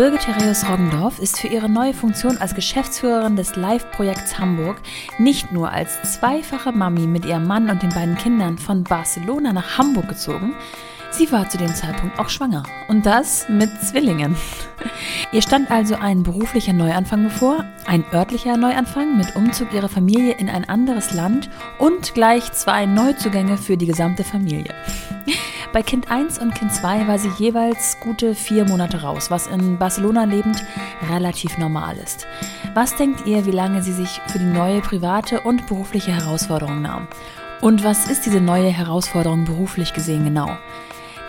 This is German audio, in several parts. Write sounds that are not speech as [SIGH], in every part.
Birgit Thereus Roggendorf ist für ihre neue Funktion als Geschäftsführerin des Live-Projekts Hamburg nicht nur als zweifache Mami mit ihrem Mann und den beiden Kindern von Barcelona nach Hamburg gezogen, sie war zu dem Zeitpunkt auch schwanger. Und das mit Zwillingen. [LAUGHS] Ihr stand also ein beruflicher Neuanfang bevor, ein örtlicher Neuanfang mit Umzug ihrer Familie in ein anderes Land und gleich zwei Neuzugänge für die gesamte Familie. [LAUGHS] Bei Kind 1 und Kind 2 war sie jeweils gute vier Monate raus, was in Barcelona lebend relativ normal ist. Was denkt ihr, wie lange sie sich für die neue private und berufliche Herausforderung nahm? Und was ist diese neue Herausforderung beruflich gesehen genau?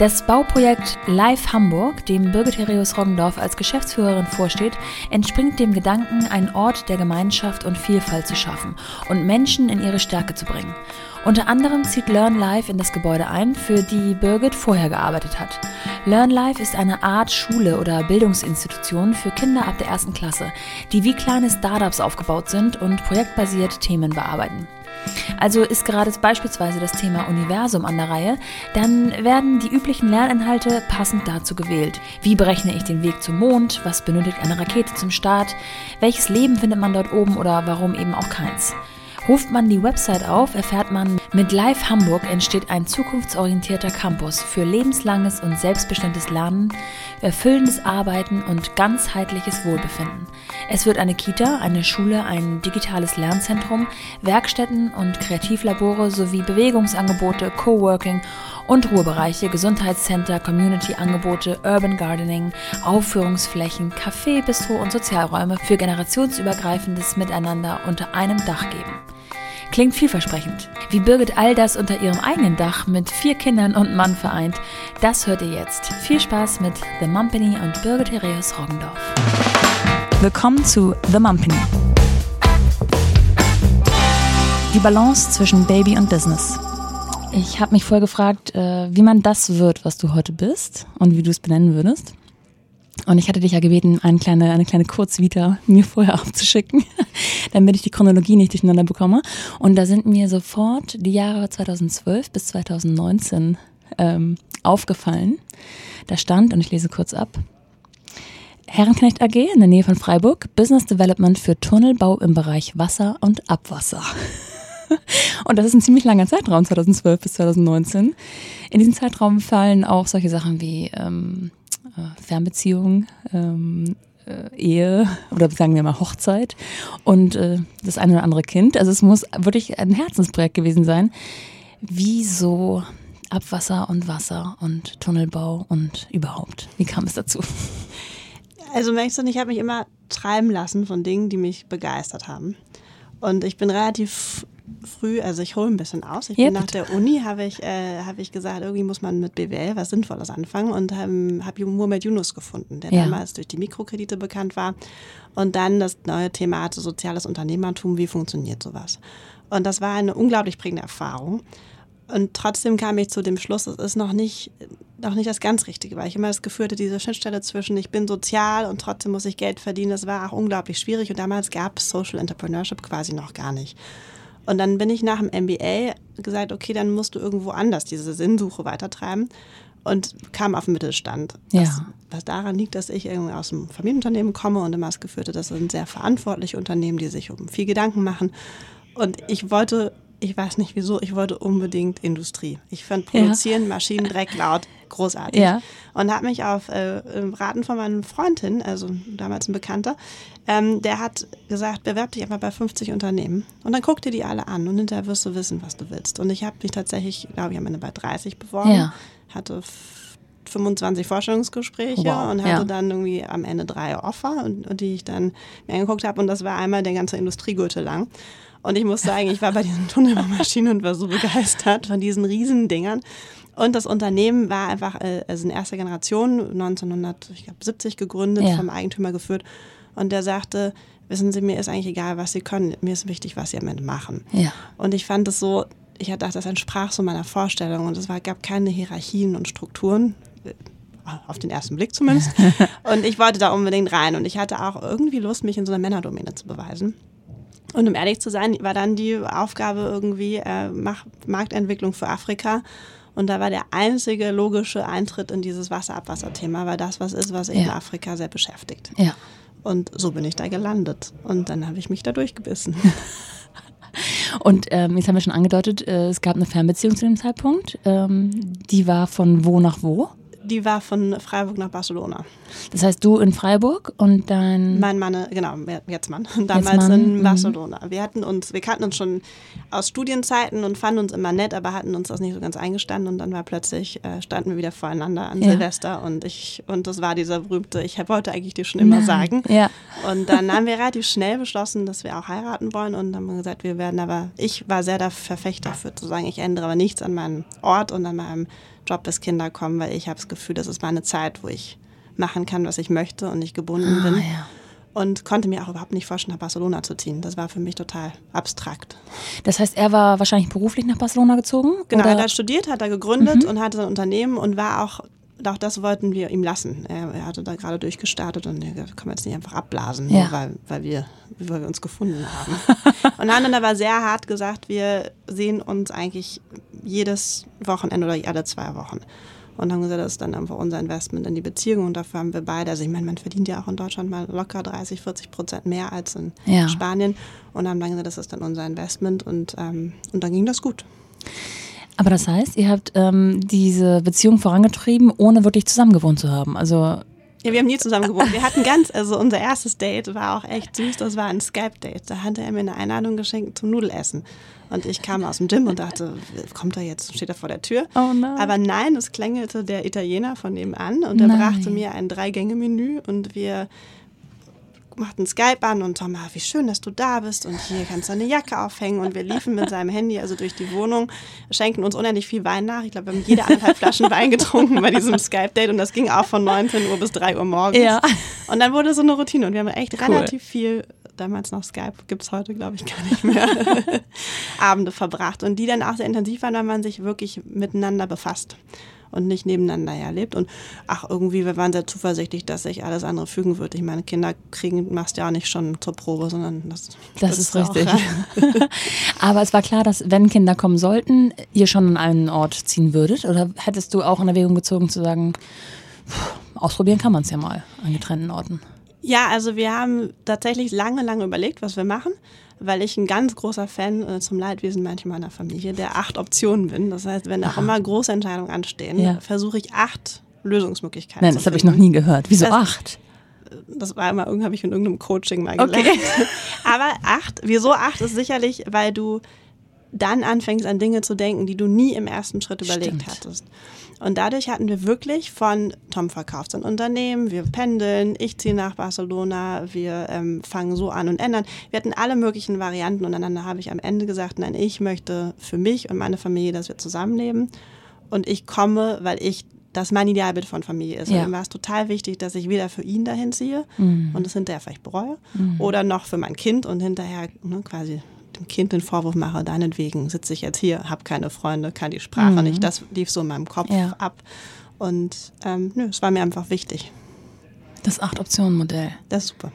Das Bauprojekt Live Hamburg, dem Birgit Herius Roggendorf als Geschäftsführerin vorsteht, entspringt dem Gedanken, einen Ort der Gemeinschaft und Vielfalt zu schaffen und Menschen in ihre Stärke zu bringen. Unter anderem zieht Learn Life in das Gebäude ein, für die Birgit vorher gearbeitet hat. Learn Life ist eine Art Schule oder Bildungsinstitution für Kinder ab der ersten Klasse, die wie kleine Startups aufgebaut sind und projektbasiert Themen bearbeiten. Also ist gerade beispielsweise das Thema Universum an der Reihe, dann werden die üblichen Lerninhalte passend dazu gewählt. Wie berechne ich den Weg zum Mond? Was benötigt eine Rakete zum Start? Welches Leben findet man dort oben oder warum eben auch keins? Ruft man die Website auf, erfährt man, mit Live Hamburg entsteht ein zukunftsorientierter Campus für lebenslanges und selbstbestimmtes Lernen, erfüllendes Arbeiten und ganzheitliches Wohlbefinden. Es wird eine Kita, eine Schule, ein digitales Lernzentrum, Werkstätten und Kreativlabore sowie Bewegungsangebote, Coworking und Ruhebereiche, Gesundheitscenter, Community-Angebote, Urban Gardening, Aufführungsflächen, Café, Bistro und Sozialräume für generationsübergreifendes Miteinander unter einem Dach geben. Klingt vielversprechend. Wie Birgit all das unter ihrem eigenen Dach mit vier Kindern und Mann vereint, das hört ihr jetzt. Viel Spaß mit The Mumpany und Birgit Hereus Roggendorf. Willkommen zu The Mumpany. Die Balance zwischen Baby und Business. Ich habe mich voll gefragt, äh, wie man das wird, was du heute bist und wie du es benennen würdest. Und ich hatte dich ja gebeten, eine kleine, eine kleine Kurzvita mir vorher [LAUGHS] abzuschicken, [LAUGHS] damit ich die Chronologie nicht durcheinander bekomme. Und da sind mir sofort die Jahre 2012 bis 2019 ähm, aufgefallen. Da stand, und ich lese kurz ab, Herrenknecht AG in der Nähe von Freiburg, Business Development für Tunnelbau im Bereich Wasser und Abwasser. [LAUGHS] Und das ist ein ziemlich langer Zeitraum, 2012 bis 2019. In diesen Zeitraum fallen auch solche Sachen wie ähm, äh, Fernbeziehung, ähm, äh, Ehe oder sagen wir mal Hochzeit und äh, das eine oder andere Kind. Also es muss wirklich ein Herzensprojekt gewesen sein. Wieso Abwasser und Wasser und Tunnelbau und überhaupt? Wie kam es dazu? Also merkst du, ich habe mich immer treiben lassen von Dingen, die mich begeistert haben. Und ich bin relativ früh, also ich hole ein bisschen aus. Ich ja, bin nach der Uni, habe ich, äh, hab ich gesagt, irgendwie muss man mit BWL was Sinnvolles anfangen und habe hab Muhammad Yunus gefunden, der ja. damals durch die Mikrokredite bekannt war. Und dann das neue Thema hatte soziales Unternehmertum, wie funktioniert sowas. Und das war eine unglaublich prägende Erfahrung. Und trotzdem kam ich zu dem Schluss, es ist noch nicht, noch nicht das ganz Richtige, weil ich immer das Gefühl hatte, diese Schnittstelle zwischen ich bin sozial und trotzdem muss ich Geld verdienen, das war auch unglaublich schwierig. Und damals gab es Social Entrepreneurship quasi noch gar nicht. Und dann bin ich nach dem MBA gesagt, okay, dann musst du irgendwo anders diese Sinnsuche weitertreiben und kam auf den Mittelstand. Was, ja. was daran liegt, dass ich irgendwie aus einem Familienunternehmen komme und immer das Gefühl hatte, das sind sehr verantwortliche Unternehmen, die sich um viel Gedanken machen. Und ich wollte ich weiß nicht wieso, ich wollte unbedingt Industrie. Ich fand Produzieren, ja. Maschinendreck laut großartig. Ja. Und habe mich auf äh, Raten von meinem Freundin, also damals ein Bekannter, ähm, der hat gesagt, bewerb dich einfach bei 50 Unternehmen und dann guck dir die alle an und hinterher wirst du wissen, was du willst. Und ich habe mich tatsächlich, glaube ich, am Ende bei 30 beworben, ja. hatte 25 Vorstellungsgespräche wow, und hatte ja. dann irgendwie am Ende drei Offer, und, und die ich dann mir angeguckt habe. Und das war einmal der ganze Industriegürtel lang. Und ich muss sagen, ich war bei diesen [LAUGHS] Tunnelmaschinen und war so begeistert von diesen Riesendingern. Und das Unternehmen war einfach äh, also in erster Generation, 1970 gegründet, ja. vom Eigentümer geführt. Und der sagte, wissen Sie, mir ist eigentlich egal, was Sie können, mir ist wichtig, was Sie am Ende machen. Ja. Und ich fand es so, ich hatte gedacht, das entsprach so meiner Vorstellung und es war, gab keine Hierarchien und Strukturen auf den ersten Blick zumindest. [LAUGHS] und ich wollte da unbedingt rein und ich hatte auch irgendwie Lust, mich in so einer Männerdomäne zu beweisen. Und um ehrlich zu sein, war dann die Aufgabe irgendwie äh, Marktentwicklung für Afrika. Und da war der einzige logische Eintritt in dieses Wasser-Abwasser-Thema, weil das was ist, was ja. in Afrika sehr beschäftigt. Ja. Und so bin ich da gelandet. Und dann habe ich mich da durchgebissen. [LAUGHS] Und ähm, jetzt haben wir schon angedeutet, äh, es gab eine Fernbeziehung zu dem Zeitpunkt. Ähm, die war von wo nach wo? Die war von Freiburg nach Barcelona. Das heißt, du in Freiburg und dein. Mein Mann, genau, jetzt Mann. [LAUGHS] Damals Mann, in mhm. Barcelona. Wir hatten uns, wir kannten uns schon aus Studienzeiten und fanden uns immer nett, aber hatten uns das nicht so ganz eingestanden. Und dann war plötzlich, äh, standen wir wieder voreinander an ja. Silvester und ich, und das war dieser berühmte, ich wollte eigentlich dir schon immer Nein. sagen. Ja. Und dann [LAUGHS] haben wir relativ schnell beschlossen, dass wir auch heiraten wollen und haben gesagt, wir werden aber, ich war sehr der Verfechter dafür zu sagen, ich ändere aber nichts an meinem Ort und an meinem Job, bis Kinder kommen, weil ich habe das Gefühl, das ist meine Zeit, wo ich machen kann, was ich möchte und nicht gebunden ah, bin. Ja. Und konnte mir auch überhaupt nicht vorstellen, nach Barcelona zu ziehen. Das war für mich total abstrakt. Das heißt, er war wahrscheinlich beruflich nach Barcelona gezogen? Genau, oder? er hat studiert, hat er gegründet mhm. und hatte ein Unternehmen und war auch auch das wollten wir ihm lassen. Er, er hatte da gerade durchgestartet und er können wir jetzt nicht einfach abblasen, ja. nur weil, weil, wir, weil wir uns gefunden haben. [LAUGHS] und haben dann aber sehr hart gesagt, wir sehen uns eigentlich jedes Wochenende oder alle zwei Wochen. Und haben gesagt, das ist dann einfach unser Investment in die Beziehung und dafür haben wir beide, also ich meine, man verdient ja auch in Deutschland mal locker 30, 40 Prozent mehr als in ja. Spanien und haben dann gesagt, das ist dann unser Investment und, ähm, und dann ging das gut. Aber das heißt, ihr habt ähm, diese Beziehung vorangetrieben, ohne wirklich zusammengewohnt zu haben. Also ja, wir haben nie zusammen gewohnt. Wir hatten ganz, also unser erstes Date war auch echt süß. Das war ein Skype-Date. Da hatte er mir eine Einladung geschenkt zum Nudelessen. Und ich kam aus dem Gym und dachte, kommt er jetzt, steht er vor der Tür? Oh nein. Aber nein, es klingelte der Italiener von nebenan und er brachte mir ein Drei-Gänge-Menü und wir machten Skype an und Tom, ah, wie schön, dass du da bist und hier kannst du eine Jacke aufhängen und wir liefen mit seinem Handy also durch die Wohnung, schenken uns unendlich viel Wein nach. Ich glaube, wir haben jede anderthalb Flaschen Wein getrunken bei diesem Skype-Date und das ging auch von 19 Uhr bis 3 Uhr morgens. Ja. Und dann wurde so eine Routine und wir haben echt cool. relativ viel damals noch Skype, gibt es heute, glaube ich, gar nicht mehr, [LAUGHS] Abende verbracht. Und die dann auch sehr intensiv waren, weil man sich wirklich miteinander befasst und nicht nebeneinander erlebt. Und ach, irgendwie, wir waren sehr zuversichtlich, dass sich alles andere fügen wird. Ich meine, Kinder kriegen machst ja auch nicht schon zur Probe, sondern das Das ist richtig. [LAUGHS] Aber es war klar, dass wenn Kinder kommen sollten, ihr schon an einen Ort ziehen würdet? Oder hättest du auch in Erwägung gezogen zu sagen, ausprobieren kann man es ja mal an getrennten Orten? Ja, also wir haben tatsächlich lange, lange überlegt, was wir machen weil ich ein ganz großer Fan äh, zum Leidwesen manchmal meiner Familie der acht Optionen bin. Das heißt, wenn auch immer große Entscheidungen anstehen, ja. versuche ich acht Lösungsmöglichkeiten Nein, das habe ich noch nie gehört. Wieso das, acht? Das war immer, habe ich in irgendeinem Coaching mal gelernt. Okay. [LAUGHS] Aber acht, wieso acht ist sicherlich, weil du dann anfängst an Dinge zu denken, die du nie im ersten Schritt überlegt Stimmt. hattest. Und dadurch hatten wir wirklich von Tom verkauft sein Unternehmen, wir pendeln, ich ziehe nach Barcelona, wir ähm, fangen so an und ändern. Wir hatten alle möglichen Varianten und dann habe ich am Ende gesagt, nein, ich möchte für mich und meine Familie, dass wir zusammenleben. Und ich komme, weil ich das mein Idealbild von Familie ist. Ja. Und mir war es total wichtig, dass ich weder für ihn dahin ziehe mhm. und es hinterher vielleicht bereue mhm. oder noch für mein Kind und hinterher ne, quasi dem Kind den Vorwurf mache, deinetwegen sitze ich jetzt hier, habe keine Freunde, kann die Sprache mhm. nicht. Das lief so in meinem Kopf ja. ab. Und ähm, nö, es war mir einfach wichtig. Das Acht-Optionen-Modell. Das ist super.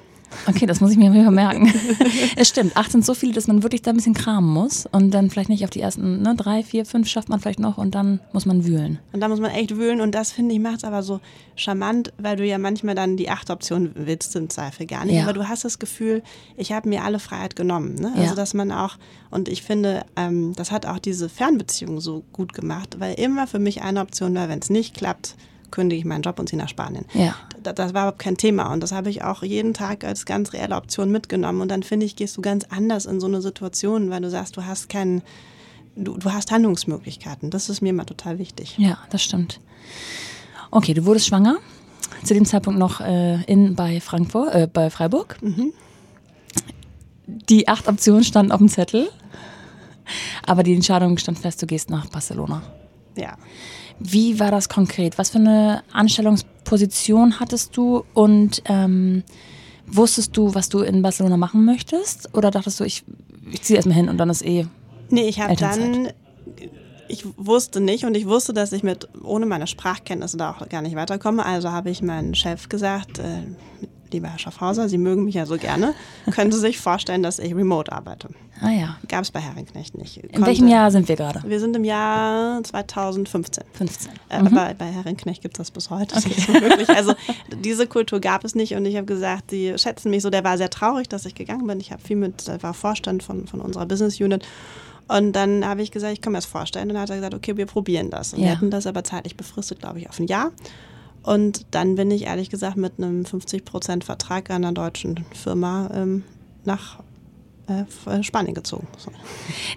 Okay, das muss ich mir mal merken. [LAUGHS] es stimmt, acht sind so viele, dass man wirklich da ein bisschen kramen muss und dann vielleicht nicht auf die ersten ne, drei, vier, fünf schafft man vielleicht noch und dann muss man wühlen. Und da muss man echt wühlen und das finde ich macht es aber so charmant, weil du ja manchmal dann die acht Optionen willst im Zweifel gar nicht, ja. aber du hast das Gefühl, ich habe mir alle Freiheit genommen. Ne? Also ja. dass man auch, und ich finde, ähm, das hat auch diese Fernbeziehung so gut gemacht, weil immer für mich eine Option war, wenn es nicht klappt, kündige ich meinen Job und ziehe nach Spanien. Ja. Das, das war überhaupt kein Thema und das habe ich auch jeden Tag als ganz reelle Option mitgenommen. Und dann finde ich, gehst du ganz anders in so eine Situation, weil du sagst, du hast keinen, du, du hast Handlungsmöglichkeiten. Das ist mir immer total wichtig. Ja, das stimmt. Okay, du wurdest schwanger. Zu dem Zeitpunkt noch äh, in bei Frankfurt, äh, bei Freiburg. Mhm. Die acht Optionen standen auf dem Zettel, aber die Entscheidung stand fest, du gehst nach Barcelona. Ja. Wie war das konkret? Was für eine Anstellungsposition hattest du und ähm, wusstest du, was du in Barcelona machen möchtest? Oder dachtest du, ich, ich ziehe erstmal hin und dann ist eh. Nee, ich habe dann. Ich wusste nicht und ich wusste, dass ich mit ohne meine Sprachkenntnisse da auch gar nicht weiterkomme. Also habe ich meinem Chef gesagt, äh, lieber Herr Schaffhauser, Sie mögen mich ja so gerne, können Sie sich vorstellen, dass ich remote arbeite. Ah ja. Gab es bei Herrenknecht nicht. In welchem Jahr sind wir gerade? Wir sind im Jahr 2015. 15. Äh, mhm. Aber bei Herrenknecht gibt es das bis heute. Okay. Das [LAUGHS] wirklich, also diese Kultur gab es nicht und ich habe gesagt, die schätzen mich so. Der war sehr traurig, dass ich gegangen bin. Ich habe viel mit, der war Vorstand von, von unserer Business Unit und dann habe ich gesagt, ich komme mir das vorstellen. Und dann hat er gesagt, okay, wir probieren das. Und ja. wir hatten das aber zeitlich befristet, glaube ich, auf ein Jahr. Und dann bin ich ehrlich gesagt mit einem 50% Vertrag einer deutschen Firma ähm, nach äh, Spanien gezogen. So.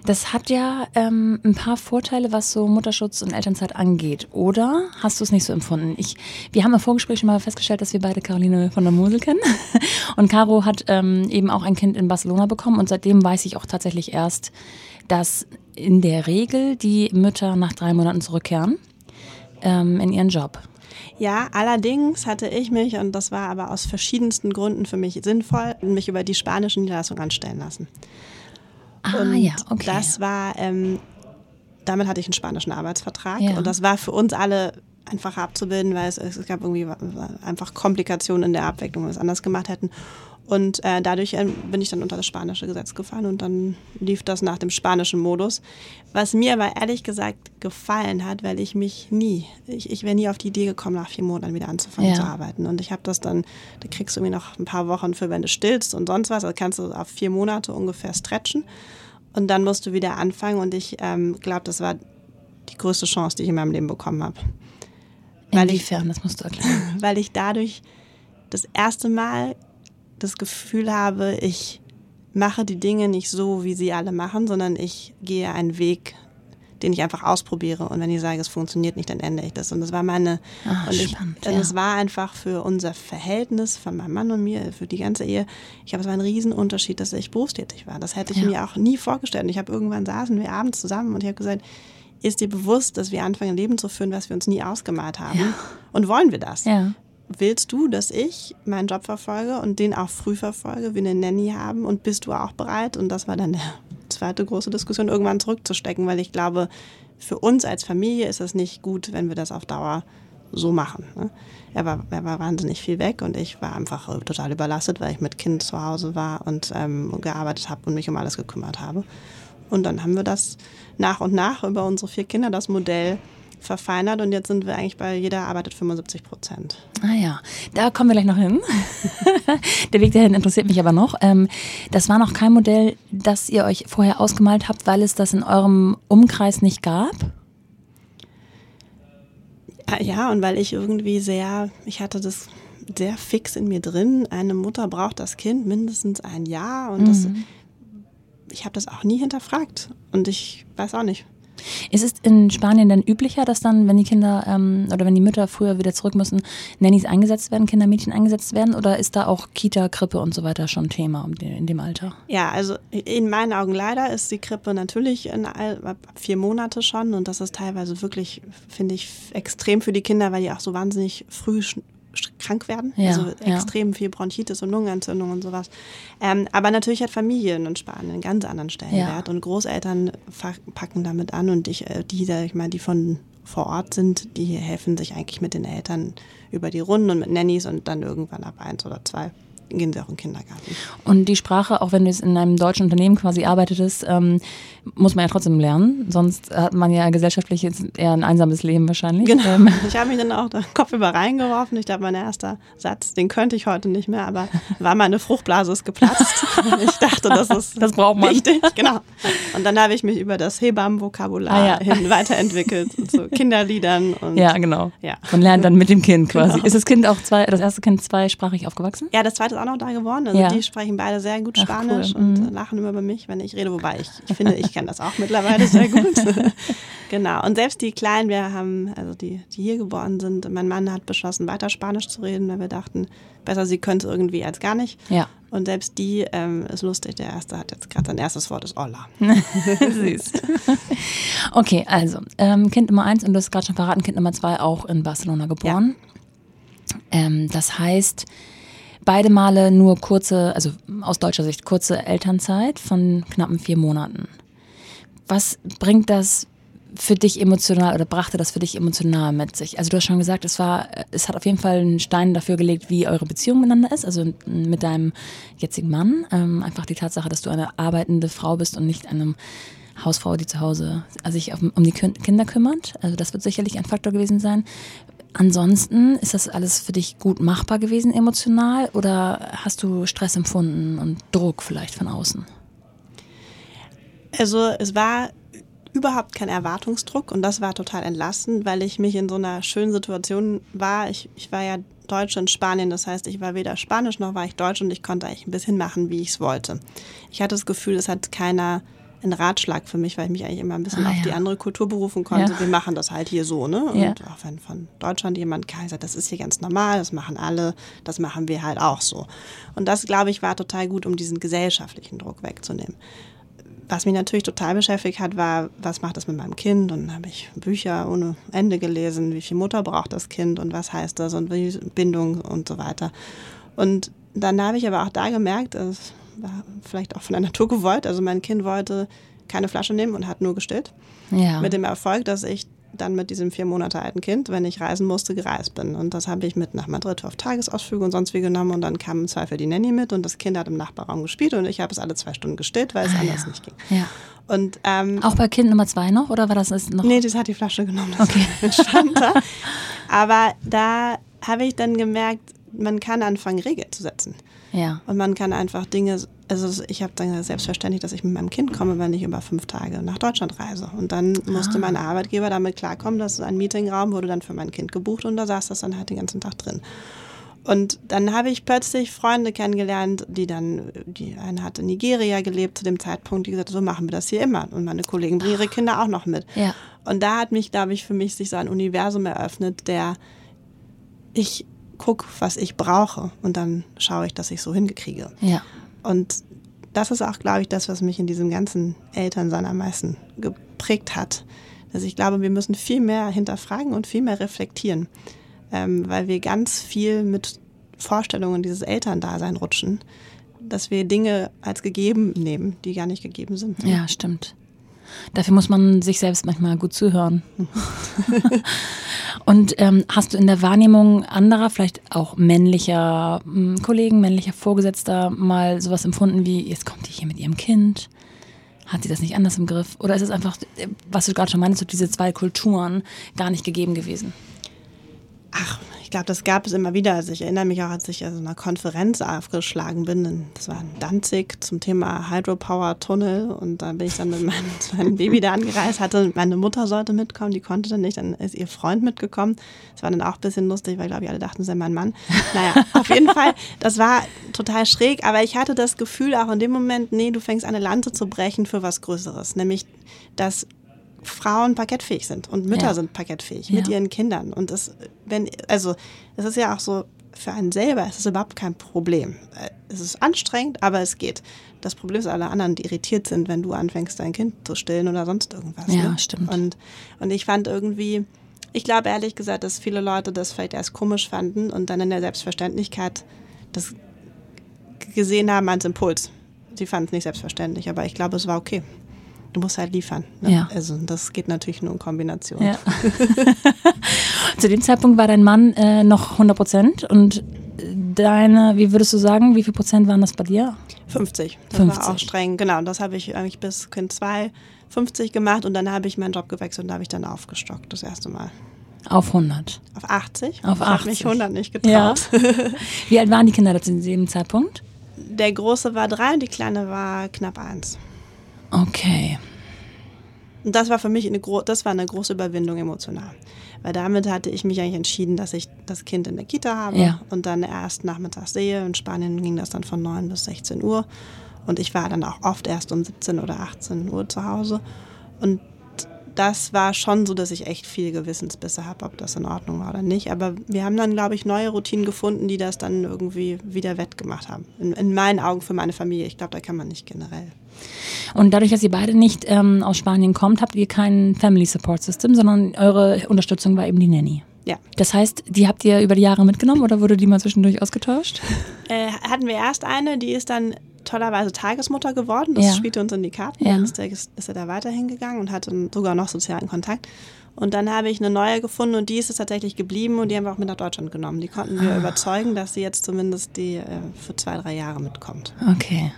Das hat ja ähm, ein paar Vorteile, was so Mutterschutz und Elternzeit angeht, oder? Hast du es nicht so empfunden? Ich, wir haben im Vorgespräch schon mal festgestellt, dass wir beide Caroline von der Mosel kennen. [LAUGHS] Und Caro hat ähm, eben auch ein Kind in Barcelona bekommen und seitdem weiß ich auch tatsächlich erst, dass in der Regel die Mütter nach drei Monaten zurückkehren ähm, in ihren Job. Ja, allerdings hatte ich mich, und das war aber aus verschiedensten Gründen für mich sinnvoll, mich über die spanische Niederlassung anstellen lassen. Ah, und ja, okay. Das war, ähm, damit hatte ich einen spanischen Arbeitsvertrag ja. und das war für uns alle einfacher abzubilden, weil es, es gab irgendwie einfach Komplikationen in der Abwicklung, wenn wir es anders gemacht hätten. Und äh, dadurch äh, bin ich dann unter das spanische Gesetz gefallen und dann lief das nach dem spanischen Modus. Was mir aber ehrlich gesagt gefallen hat, weil ich mich nie, ich, ich wäre nie auf die Idee gekommen, nach vier Monaten wieder anzufangen ja. zu arbeiten. Und ich habe das dann, da kriegst du mir noch ein paar Wochen für, wenn du stillst und sonst was. Also kannst du auf vier Monate ungefähr stretchen. Und dann musst du wieder anfangen. Und ich ähm, glaube, das war die größte Chance, die ich in meinem Leben bekommen habe. Inwiefern, das musst du erklären. [LAUGHS] Weil ich dadurch das erste Mal das Gefühl habe, ich mache die Dinge nicht so, wie sie alle machen, sondern ich gehe einen Weg, den ich einfach ausprobiere. Und wenn ich sage, es funktioniert nicht, dann ändere ich das. Und das war meine. Ach, und ich, spannend, ja. es war einfach für unser Verhältnis, von meinem Mann und mir, für die ganze Ehe, ich glaube, es war ein Riesenunterschied, dass ich berufstätig war. Das hätte ich ja. mir auch nie vorgestellt. Und ich habe irgendwann saßen wir abends zusammen und ich habe gesagt, ist dir bewusst, dass wir anfangen, ein Leben zu führen, was wir uns nie ausgemalt haben? Ja. Und wollen wir das? Ja willst du, dass ich meinen Job verfolge und den auch früh verfolge, wie eine Nanny haben und bist du auch bereit? Und das war dann der [LAUGHS] zweite große Diskussion, irgendwann zurückzustecken, weil ich glaube, für uns als Familie ist es nicht gut, wenn wir das auf Dauer so machen. Ne? Er, war, er war wahnsinnig viel weg und ich war einfach total überlastet, weil ich mit Kind zu Hause war und ähm, gearbeitet habe und mich um alles gekümmert habe. Und dann haben wir das nach und nach über unsere vier Kinder, das Modell verfeinert und jetzt sind wir eigentlich bei jeder arbeitet 75 Prozent. Ah ja, da kommen wir gleich noch hin. [LAUGHS] Der Weg dahin interessiert mich aber noch. Ähm, das war noch kein Modell, das ihr euch vorher ausgemalt habt, weil es das in eurem Umkreis nicht gab? Ja, und weil ich irgendwie sehr, ich hatte das sehr fix in mir drin. Eine Mutter braucht das Kind mindestens ein Jahr und mhm. das, ich habe das auch nie hinterfragt und ich weiß auch nicht. Ist es in Spanien denn üblicher, dass dann, wenn die Kinder ähm, oder wenn die Mütter früher wieder zurück müssen, Nannies eingesetzt werden, Kindermädchen eingesetzt werden? Oder ist da auch Kita, Krippe und so weiter schon Thema in dem Alter? Ja, also in meinen Augen leider ist die Krippe natürlich in all, vier Monate schon und das ist teilweise wirklich, finde ich, extrem für die Kinder, weil die auch so wahnsinnig früh krank werden. Ja, also extrem ja. viel Bronchitis und Lungenentzündung und sowas. Ähm, aber natürlich hat Familie in Spanien einen ganz anderen Stellenwert ja. und Großeltern packen damit an und ich, äh, die, ich meine, die von vor Ort sind, die helfen sich eigentlich mit den Eltern über die Runden und mit Nannies und dann irgendwann ab eins oder zwei gehen sie auch in den Kindergarten. Und die Sprache, auch wenn du jetzt in einem deutschen Unternehmen quasi arbeitetest, ähm, muss man ja trotzdem lernen. Sonst hat man ja gesellschaftlich jetzt eher ein einsames Leben wahrscheinlich. Genau. Ähm. [LAUGHS] Ich habe mich dann auch den Kopf über reingeworfen. Ich glaube, mein erster Satz, den könnte ich heute nicht mehr, aber [LAUGHS] war meine Fruchtblase ist geplatzt. [LAUGHS] ich dachte, das ist das braucht man. wichtig. Genau. Und dann habe ich mich über das Hebammenvokabular ah, ja. hin weiterentwickelt zu Kinderliedern. Und, ja, genau. Ja. Man lernt dann mit dem Kind quasi. Genau. Ist das Kind auch zwei, das erste Kind zweisprachig aufgewachsen? Ja, das zweite ist auch noch da geworden. Also ja. die sprechen beide sehr gut Ach, Spanisch cool. und mhm. lachen immer über mich, wenn ich rede. Wobei ich, ich finde, ich kenne das auch mittlerweile sehr gut. [LAUGHS] genau. Und selbst die Kleinen, wir haben, also die, die hier geboren sind, mein Mann hat beschlossen, weiter Spanisch zu reden, weil wir dachten, besser sie könnte es irgendwie als gar nicht. Ja. Und selbst die ähm, ist lustig. Der erste hat jetzt gerade sein erstes Wort ist Olla. [LAUGHS] Süß. okay, also ähm, Kind Nummer eins und du hast gerade schon verraten, Kind Nummer zwei auch in Barcelona geboren. Ja. Ähm, das heißt, beide Male nur kurze, also aus deutscher Sicht kurze Elternzeit von knappen vier Monaten. Was bringt das für dich emotional oder brachte das für dich emotional mit sich? Also du hast schon gesagt, es war, es hat auf jeden Fall einen Stein dafür gelegt, wie eure Beziehung miteinander ist, also mit deinem jetzigen Mann. Ähm, einfach die Tatsache, dass du eine arbeitende Frau bist und nicht eine Hausfrau, die zu Hause sich um die Kinder kümmert. Also das wird sicherlich ein Faktor gewesen sein. Ansonsten ist das alles für dich gut machbar gewesen emotional oder hast du Stress empfunden und Druck vielleicht von außen? Also es war überhaupt kein Erwartungsdruck und das war total entlastend, weil ich mich in so einer schönen Situation war. Ich, ich war ja Deutsch in Spanien, das heißt, ich war weder Spanisch noch war ich Deutsch und ich konnte eigentlich ein bisschen machen, wie ich es wollte. Ich hatte das Gefühl, es hat keiner einen Ratschlag für mich, weil ich mich eigentlich immer ein bisschen ah, auf ja. die andere Kultur berufen konnte. Ja. Wir machen das halt hier so, ne? Und ja. auch wenn von Deutschland jemand kam, sagt, das ist hier ganz normal, das machen alle, das machen wir halt auch so. Und das, glaube ich, war total gut, um diesen gesellschaftlichen Druck wegzunehmen. Was mich natürlich total beschäftigt hat, war, was macht das mit meinem Kind? Und dann habe ich Bücher ohne Ende gelesen, wie viel Mutter braucht das Kind und was heißt das und wie Bindung und so weiter. Und dann habe ich aber auch da gemerkt, das war vielleicht auch von der [LAUGHS] Natur gewollt. Also mein Kind wollte keine Flasche nehmen und hat nur gestillt. Ja. Mit dem Erfolg, dass ich dann mit diesem vier Monate alten Kind, wenn ich reisen musste, gereist bin. Und das habe ich mit nach Madrid auf Tagesausflüge und sonst wie genommen. Und dann kam im Zweifel die Nanny mit und das Kind hat im Nachbarraum gespielt und ich habe es alle zwei Stunden gestillt, weil es ah, anders ja. nicht ging. Ja. Und, ähm, Auch bei Kind Nummer zwei noch oder war das noch? Nee, das hat die Flasche genommen. Das okay. [LAUGHS] Aber da habe ich dann gemerkt, man kann anfangen, Regeln zu setzen. Ja. Und man kann einfach Dinge, also ich habe dann selbstverständlich, dass ich mit meinem Kind komme, wenn ich über fünf Tage nach Deutschland reise. Und dann musste ah. mein Arbeitgeber damit klarkommen, dass ein Meetingraum wurde dann für mein Kind gebucht und da saß das dann halt den ganzen Tag drin. Und dann habe ich plötzlich Freunde kennengelernt, die dann, die eine hat in Nigeria gelebt zu dem Zeitpunkt, die gesagt hat, so machen wir das hier immer. Und meine Kollegen bringen ihre Kinder auch noch mit. Ja. Und da hat mich, glaube ich, für mich sich so ein Universum eröffnet, der ich gucke, was ich brauche und dann schaue ich, dass ich so hingekriege. Ja. Und das ist auch, glaube ich, das, was mich in diesem ganzen Elternsein am meisten geprägt hat. Dass ich glaube, wir müssen viel mehr hinterfragen und viel mehr reflektieren, ähm, weil wir ganz viel mit Vorstellungen dieses Elterndasein rutschen, dass wir Dinge als gegeben nehmen, die gar nicht gegeben sind. Ja, stimmt. Dafür muss man sich selbst manchmal gut zuhören. [LAUGHS] Und ähm, hast du in der Wahrnehmung anderer, vielleicht auch männlicher m, hm, Kollegen, männlicher Vorgesetzter mal sowas empfunden wie, jetzt kommt die hier mit ihrem Kind? Hat sie das nicht anders im Griff? Oder ist es einfach, was du gerade schon meinst, so diese zwei Kulturen gar nicht gegeben gewesen? Ach, ich glaube, das gab es immer wieder. Also ich erinnere mich auch, als ich an so einer Konferenz aufgeschlagen bin. Das war in Danzig zum Thema Hydropower Tunnel. Und da bin ich dann mit meinem [LAUGHS] kleinen Baby da angereist. Hatte, meine Mutter sollte mitkommen, die konnte dann nicht. Dann ist ihr Freund mitgekommen. Das war dann auch ein bisschen lustig, weil, glaube ich, alle dachten, das sei mein Mann. Naja, [LAUGHS] auf jeden Fall, das war total schräg. Aber ich hatte das Gefühl auch in dem Moment, nee, du fängst eine Lanze zu brechen für was Größeres. Nämlich, dass Frauen parkettfähig sind und Mütter ja. sind parkettfähig ja. mit ihren Kindern. Und das, wenn, also, es ist ja auch so, für einen selber ist es überhaupt kein Problem. Äh, es ist anstrengend, aber es geht. Das Problem ist, alle anderen, die irritiert sind, wenn du anfängst, dein Kind zu stillen oder sonst irgendwas. Ja, ne? stimmt. Und, und ich fand irgendwie, ich glaube ehrlich gesagt, dass viele Leute das vielleicht erst komisch fanden und dann in der Selbstverständlichkeit das gesehen haben als Impuls. Sie fanden es nicht selbstverständlich, aber ich glaube, es war okay du musst halt liefern. Ne? Ja. Also das geht natürlich nur in Kombination. Ja. [LAUGHS] [LAUGHS] Zu dem Zeitpunkt war dein Mann äh, noch 100 Prozent und deine, wie würdest du sagen, wie viel Prozent waren das bei dir? 50. Das 50. war auch streng, genau. Das habe ich eigentlich bis Kind 2 50 gemacht und dann habe ich meinen Job gewechselt und da habe ich dann aufgestockt, das erste Mal. Auf 100? Auf 80. Auf 80. Ich habe mich 100 nicht getraut. Ja. Wie alt waren die Kinder zu diesem Zeitpunkt? Der Große war drei und die Kleine war knapp eins. Okay. Und das war für mich eine, das war eine große Überwindung emotional. Weil damit hatte ich mich eigentlich entschieden, dass ich das Kind in der Kita habe ja. und dann erst nachmittags sehe. In Spanien ging das dann von 9 bis 16 Uhr. Und ich war dann auch oft erst um 17 oder 18 Uhr zu Hause. Und das war schon so, dass ich echt viel Gewissensbisse habe, ob das in Ordnung war oder nicht. Aber wir haben dann, glaube ich, neue Routinen gefunden, die das dann irgendwie wieder wettgemacht haben. In, in meinen Augen für meine Familie. Ich glaube, da kann man nicht generell. Und dadurch, dass ihr beide nicht ähm, aus Spanien kommt, habt ihr kein Family Support System, sondern eure Unterstützung war eben die Nanny. Ja. Das heißt, die habt ihr über die Jahre mitgenommen oder wurde die mal zwischendurch ausgetauscht? Äh, hatten wir erst eine, die ist dann tollerweise Tagesmutter geworden. Das Ja. spielte uns in die Karten. Ja. Dann ist er, ist er da weiterhin gegangen und hatte sogar noch sozialen Kontakt. Und dann habe ich eine neue gefunden und die ist es tatsächlich geblieben und die haben wir auch mit nach Deutschland genommen. Die konnten Ah. wir überzeugen, dass sie jetzt zumindest die äh, für zwei, drei Jahre mitkommt. Okay.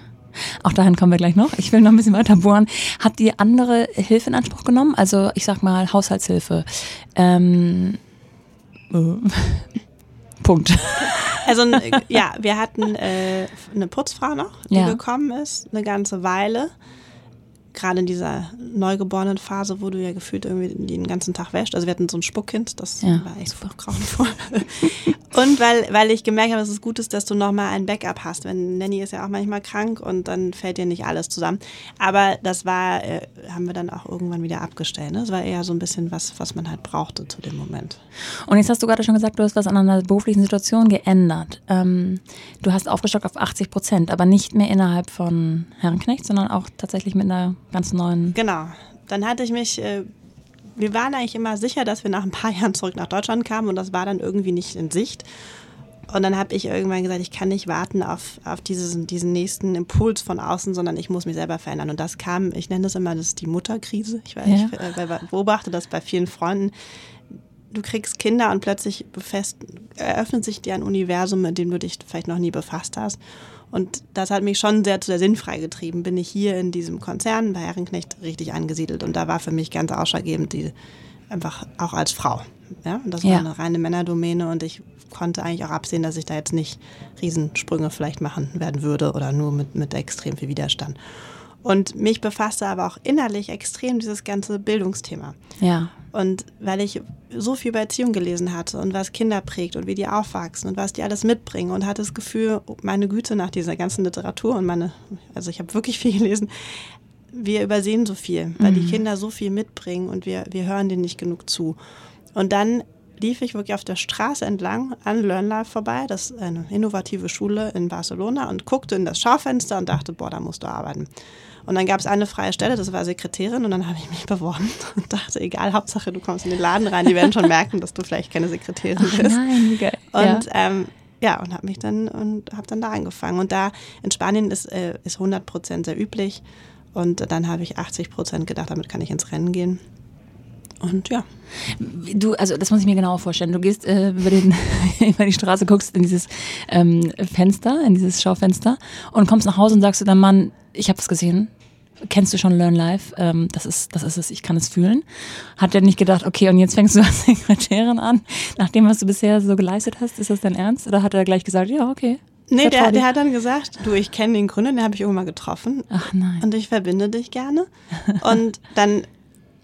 Auch dahin kommen wir gleich noch. Ich will noch ein bisschen weiter bohren. Habt ihr andere Hilfe in Anspruch genommen? Also ich sag mal Haushaltshilfe. Ähm, äh, [LAUGHS] Punkt. Also ja, wir hatten äh, eine Putzfrau noch, die Ja. gekommen ist, eine ganze Weile. Gerade in dieser neugeborenen Phase, wo du ja gefühlt irgendwie den ganzen Tag wäscht. Also wir hatten so ein Spuckkind, das Ja, war echt grauenvoll. [LAUGHS] und weil, weil ich gemerkt habe, dass es gut ist, dass du nochmal ein Backup hast. Wenn Nanny ist ja auch manchmal krank und dann fällt dir nicht alles zusammen. Aber das war, äh, haben wir dann auch irgendwann wieder abgestellt. Ne? Das war eher so ein bisschen was, was man halt brauchte zu dem Moment. Und jetzt hast du gerade schon gesagt, du hast was an deiner beruflichen Situation geändert. Ähm, du hast aufgestockt auf 80 Prozent, aber nicht mehr innerhalb von Herrenknecht, sondern auch tatsächlich mit einer ganz neuen. Genau. Dann hatte ich mich, äh, wir waren eigentlich immer sicher, dass wir nach ein paar [LAUGHS] Jahren zurück nach Deutschland kamen und das war dann irgendwie nicht in Sicht. Und dann habe ich irgendwann gesagt, ich kann nicht warten auf, auf dieses, diesen nächsten Impuls von außen, sondern ich muss mich selber verändern. Und das kam, ich nenne das immer, das ist die Mutterkrise. Ich, weiß, Ja. ich äh, be- beobachte das bei vielen Freunden. Du kriegst Kinder und plötzlich befest, eröffnet sich dir ein Universum, mit dem du dich vielleicht noch nie befasst hast. Und das hat mich schon sehr zu der Sinnfrei getrieben. Bin ich hier in diesem Konzern bei Herrenknecht richtig angesiedelt. Und da war für mich ganz ausschlaggebend, die einfach auch als Frau. Ja, und das Ja. war eine reine Männerdomäne und ich konnte eigentlich auch absehen, dass ich da jetzt nicht Riesensprünge vielleicht machen werden würde oder nur mit, mit extrem viel Widerstand. Und mich befasste aber auch innerlich extrem dieses ganze Bildungsthema. Ja. Und weil ich so viel über Erziehung gelesen hatte und was Kinder prägt und wie die aufwachsen und was die alles mitbringen und hatte das Gefühl, oh, meine Güte nach dieser ganzen Literatur und meine, also ich habe wirklich viel [LAUGHS] gelesen, wir übersehen so viel, weil die Kinder so viel mitbringen und wir, wir hören denen nicht genug zu. Und dann lief ich wirklich auf der Straße entlang an LearnLife vorbei, das ist eine innovative Schule in Barcelona und guckte in das Schaufenster und dachte, boah, da musst du arbeiten. Und dann gab es eine freie Stelle, das war Sekretärin und dann habe ich mich beworben [LAUGHS] und dachte, egal, Hauptsache du kommst in den Laden rein, die werden schon merken, dass du vielleicht keine Sekretärin bist. Nein, geil. Und ja. ähm, ja, und habe mich dann und habe dann da angefangen. Und da in Spanien ist, äh, ist 100 Prozent sehr üblich. Und dann habe ich 80 Prozent gedacht, damit kann ich ins Rennen gehen. Und ja. Du, also das muss ich mir genauer vorstellen. Du gehst äh, über, den, [LAUGHS] über die Straße, guckst in dieses ähm, Fenster, in dieses Schaufenster und kommst nach Hause und sagst zu deinem Mann, ich habe es gesehen. Kennst du schon Learn Life? Ähm, das ist, das ist es. Ich kann es fühlen. Hat er nicht gedacht, okay, und jetzt fängst du [LAUGHS] als Sekretärin an, nach dem, was du bisher so geleistet hast? Ist das dein Ernst? Oder hat er gleich gesagt, ja, okay? Nee, der, der hat dann gesagt, du, ich kenne den Gründer, den habe ich irgendwann mal getroffen. Ach nein. Und ich verbinde dich gerne. Und dann,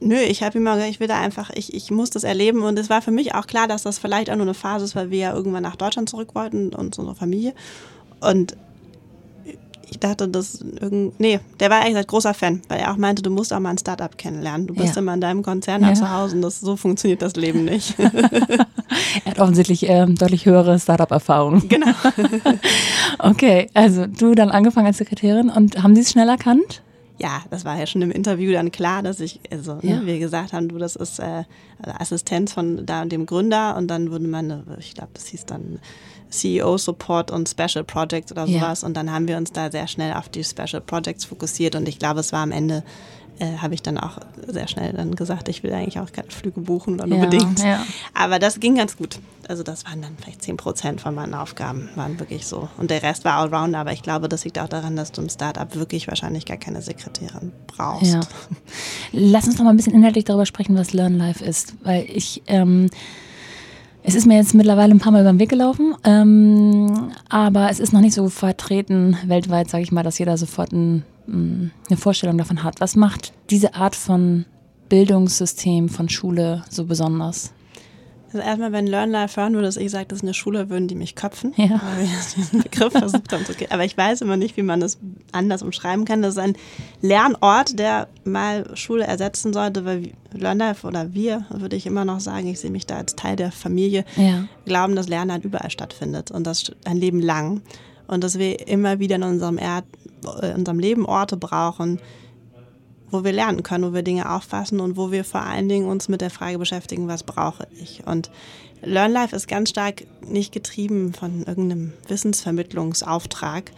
nö, ich habe immer gesagt, ich will da einfach, ich, ich muss das erleben. Und es war für mich auch klar, dass das vielleicht auch nur eine Phase ist, weil wir ja irgendwann nach Deutschland zurück wollten und zu unserer Familie. Und ich dachte, das irgend, nee, der war eigentlich ein großer Fan, weil er auch meinte, du musst auch mal ein Startup kennenlernen. Du bist Ja. immer in deinem Konzern Ja. zu Hause und das, so funktioniert das Leben nicht. [LAUGHS] Er hat offensichtlich ähm, deutlich höhere Startup-Erfahrung. genau. [LAUGHS] Okay, also du dann angefangen als Sekretärin und haben Sie es schnell erkannt? Ja, das war ja schon im Interview dann klar, dass ich, also Ja. ne, wir gesagt haben, du, das ist äh, Assistenz von da und dem Gründer und dann wurde man, ich glaube, das hieß dann CEO Support und Special Projects oder Ja. sowas und dann haben wir uns da sehr schnell auf die Special Projects fokussiert und ich glaube, es war am Ende, äh, habe ich dann auch sehr schnell dann gesagt, ich will eigentlich auch keine Flüge buchen oder nur Ja, bedingt. ja. Aber das ging ganz gut. Also das waren dann vielleicht 10 Prozent von meinen Aufgaben, waren wirklich so. Und der Rest war Allrounder, aber ich glaube, das liegt auch daran, dass du im Startup wirklich wahrscheinlich gar keine Sekretärin brauchst. Ja. Lass uns noch mal ein bisschen inhaltlich darüber sprechen, was Learn Life ist. Weil ich, ähm, es ist mir jetzt mittlerweile ein paar Mal über den Weg gelaufen, ähm, aber es ist noch nicht so vertreten weltweit, sage ich mal, dass jeder sofort ein, eine Vorstellung davon hat. Was macht diese Art von Bildungssystem, von Schule so besonders? Also erstmal, wenn Learn Life hören würde, dass ich sage, das ist eine Schule, würden die mich köpfen. Ja. Weil wir diesen Begriff versucht haben zu okay. Aber ich weiß immer nicht, wie man das anders umschreiben kann. Das ist ein Lernort, der mal Schule ersetzen sollte, weil Learn Life oder wir, würde ich immer noch sagen, ich sehe mich da als Teil der Familie, Ja. glauben, dass Lernen halt überall stattfindet und das ein Leben lang. Und dass wir immer wieder in unserem, Erd, in unserem Leben Orte brauchen, wo wir lernen können, wo wir Dinge auffassen und wo wir vor allen Dingen uns mit der Frage beschäftigen, was brauche ich. Und LearnLife ist ganz stark nicht getrieben von irgendeinem Wissensvermittlungsauftrag,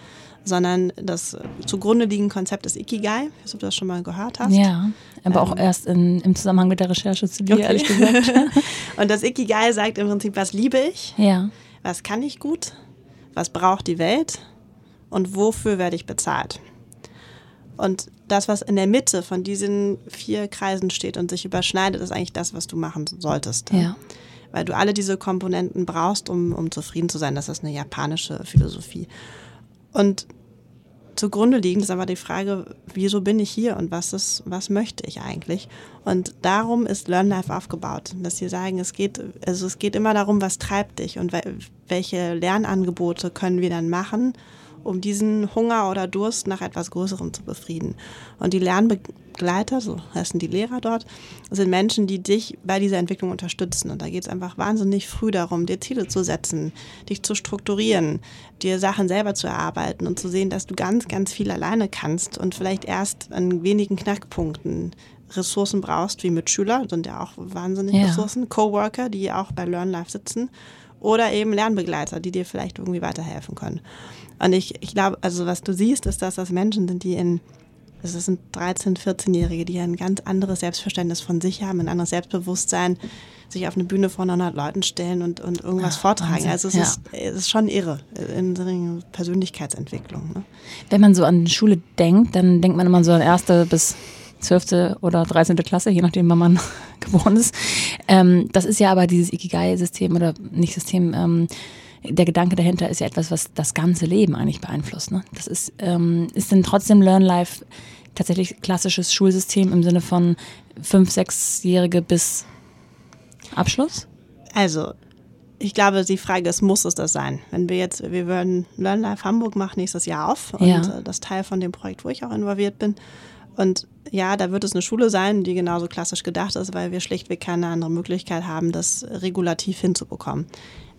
sondern das zugrunde liegende Konzept ist Ikigai. Ich weiß, ob du das schon mal gehört hast. Ja, aber ähm, auch erst in, im Zusammenhang mit der Recherche zu dir, okay. ehrlich gesagt. [LAUGHS] Und das Ikigai sagt im Prinzip, was liebe ich? Ja. Was kann ich gut? Was braucht die Welt? Und wofür werde ich bezahlt? Und das, was in der Mitte von diesen vier Kreisen steht und sich überschneidet, ist eigentlich das, was du machen solltest. Ja. Weil du alle diese Komponenten brauchst, um, um zufrieden zu sein. Das ist eine japanische Philosophie. Und zugrunde liegend ist aber die Frage, wieso bin ich hier und was ist, was möchte ich eigentlich? Und darum ist Learn Life aufgebaut, dass sie sagen, es geht, also es geht immer darum, was treibt dich und welche Lernangebote können wir dann machen, um diesen Hunger oder Durst nach etwas Größerem zu befrieden. Und die Lernbegleiter, so heißen die Lehrer dort, sind Menschen, die dich bei dieser Entwicklung unterstützen. Und da geht es einfach wahnsinnig früh darum, dir Ziele zu setzen, dich zu strukturieren, dir Sachen selber zu erarbeiten und zu sehen, dass du ganz, ganz viel alleine kannst und vielleicht erst an wenigen Knackpunkten Ressourcen brauchst, wie Mitschüler, sind ja auch wahnsinnig ja. Ressourcen, Coworker, die auch bei Learn Life sitzen oder eben Lernbegleiter, die dir vielleicht irgendwie weiterhelfen können. Und ich, ich glaube, also was du siehst, ist, dass das Menschen sind, die in, das sind 13-, 14-Jährige, die ein ganz anderes Selbstverständnis von sich haben, ein anderes Selbstbewusstsein, sich auf eine Bühne vor 100 Leuten stellen und, und irgendwas ja, vortragen. Wahnsinn. Also es, ja. ist, es ist schon irre in der Persönlichkeitsentwicklung. Ne? Wenn man so an Schule denkt, dann denkt man immer so an erste bis 12. oder 13. Klasse, je nachdem, wann man [LAUGHS] geboren ist. Ähm, das ist ja aber dieses Ikigai-System oder nicht System, ähm, der Gedanke dahinter ist ja etwas, was das ganze Leben eigentlich beeinflusst. Ne? Das ist, ähm, ist denn trotzdem Learn Life tatsächlich klassisches Schulsystem im Sinne von fünf, sechsjährige bis Abschluss? Also, ich glaube, die Frage ist, muss es das sein? Wenn wir jetzt, wir würden Learn Life Hamburg machen nächstes Jahr auf und ja. Äh, das Teil von dem Projekt, wo ich auch involviert bin. Und ja, da wird es eine Schule sein, die genauso klassisch gedacht ist, weil wir schlichtweg keine andere Möglichkeit haben, das regulativ hinzubekommen.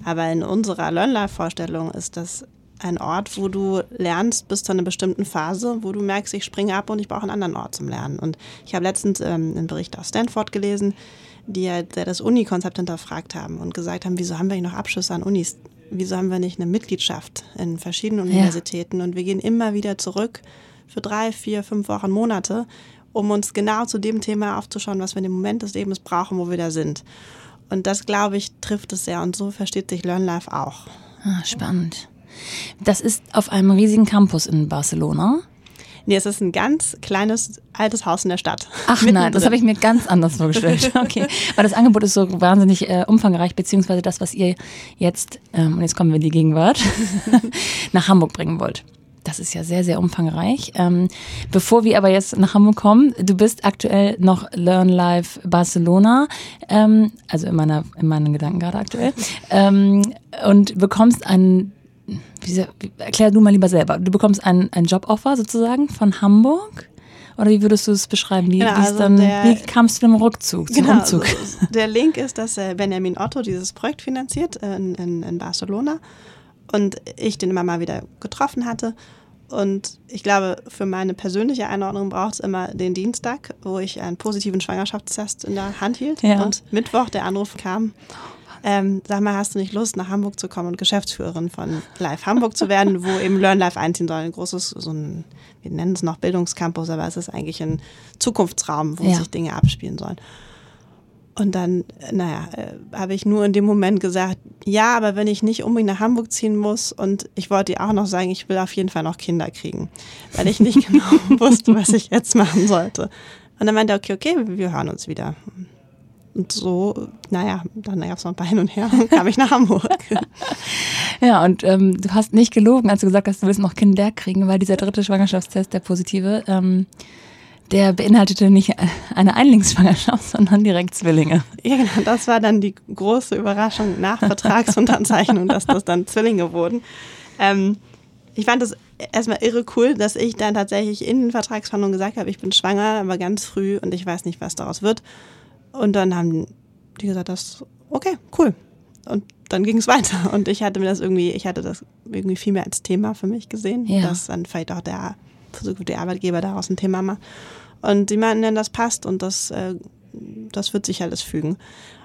Aber in unserer Learn-Life-Vorstellung ist das ein Ort, wo du lernst bis zu einer bestimmten Phase, wo du merkst, ich springe ab und ich brauche einen anderen Ort zum Lernen. Und ich habe letztens ähm, einen Bericht aus Stanford gelesen, die ja das Uni-Konzept hinterfragt haben und gesagt haben, wieso haben wir noch Abschlüsse an Unis? Wieso haben wir nicht eine Mitgliedschaft in verschiedenen Universitäten? Ja. Und wir gehen immer wieder zurück für drei, vier, fünf Wochen, Monate, um uns genau zu dem Thema aufzuschauen, was wir in dem Moment des Lebens brauchen, wo wir da sind. Und das, glaube ich, trifft es sehr. Und so versteht sich Learn Life auch. Ah, spannend. Das ist auf einem riesigen Campus in Barcelona. Nee, es ist ein ganz kleines altes Haus in der Stadt. Ach nein, das habe ich mir ganz anders vorgestellt. [LAUGHS] Okay, weil das Angebot ist so wahnsinnig äh, umfangreich, beziehungsweise das, was ihr jetzt, ähm, und jetzt kommen wir in die Gegenwart, [LAUGHS] nach Hamburg bringen wollt. Das ist ja sehr, sehr umfangreich. Ähm, bevor wir aber jetzt nach Hamburg kommen, du bist aktuell noch Learn Live Barcelona, ähm, also in, meiner, in meinen Gedanken gerade aktuell, ähm, und bekommst einen, wie, erklär du mal lieber selber, du bekommst ein, ein Joboffer sozusagen von Hamburg. Oder wie würdest du es beschreiben? Wie, genau, also dann, der, wie kamst du dem Rückzug, zum genau, Umzug? Also der Link ist, dass äh, Benjamin Otto dieses Projekt finanziert äh, in, in, in Barcelona und ich den immer mal wieder getroffen hatte. Und ich glaube, für meine persönliche Einordnung braucht es immer den Dienstag, wo ich einen positiven Schwangerschaftstest in der Hand hielt. Ja. Und Mittwoch der Anruf kam. Ähm, sag mal, hast du nicht Lust, nach Hamburg zu kommen und Geschäftsführerin von Live Hamburg zu werden, wo eben Learn Life einziehen soll? Ein großes, so ein, wir nennen es noch Bildungscampus, aber es ist eigentlich ein Zukunftsraum, wo ja. sich Dinge abspielen sollen. Und dann, naja, äh, habe ich nur in dem Moment gesagt, ja, aber wenn ich nicht unbedingt nach Hamburg ziehen muss und ich wollte ihr auch noch sagen, ich will auf jeden Fall noch Kinder kriegen, weil ich nicht [LAUGHS] genau wusste, was ich jetzt machen sollte. Und dann meinte er, okay, okay, wir hören uns wieder. Und so, naja, dann gab es noch ein paar hin und her und kam ich nach Hamburg. [LAUGHS] ja, und ähm, du hast nicht gelogen, als du gesagt hast, du willst noch Kinder kriegen, weil dieser dritte Schwangerschaftstest, der positive, ähm, der beinhaltete nicht eine Einlingsschwangerschaft, sondern direkt Zwillinge. Ja, genau. Das war dann die große Überraschung nach [LAUGHS] Vertragsunterzeichnung, dass das dann Zwillinge wurden. Ähm, ich fand es erstmal irre cool, dass ich dann tatsächlich in den Vertragsverhandlungen gesagt habe, ich bin schwanger, aber ganz früh und ich weiß nicht, was daraus wird. Und dann haben die gesagt, das okay, cool. Und dann ging es weiter. Und ich hatte mir das irgendwie, ich hatte das irgendwie viel mehr als Thema für mich gesehen, ja. dass dann vielleicht auch der der Arbeitgeber daraus ein Thema macht. Und die meinten dann, das passt und das, äh, das wird sich alles fügen.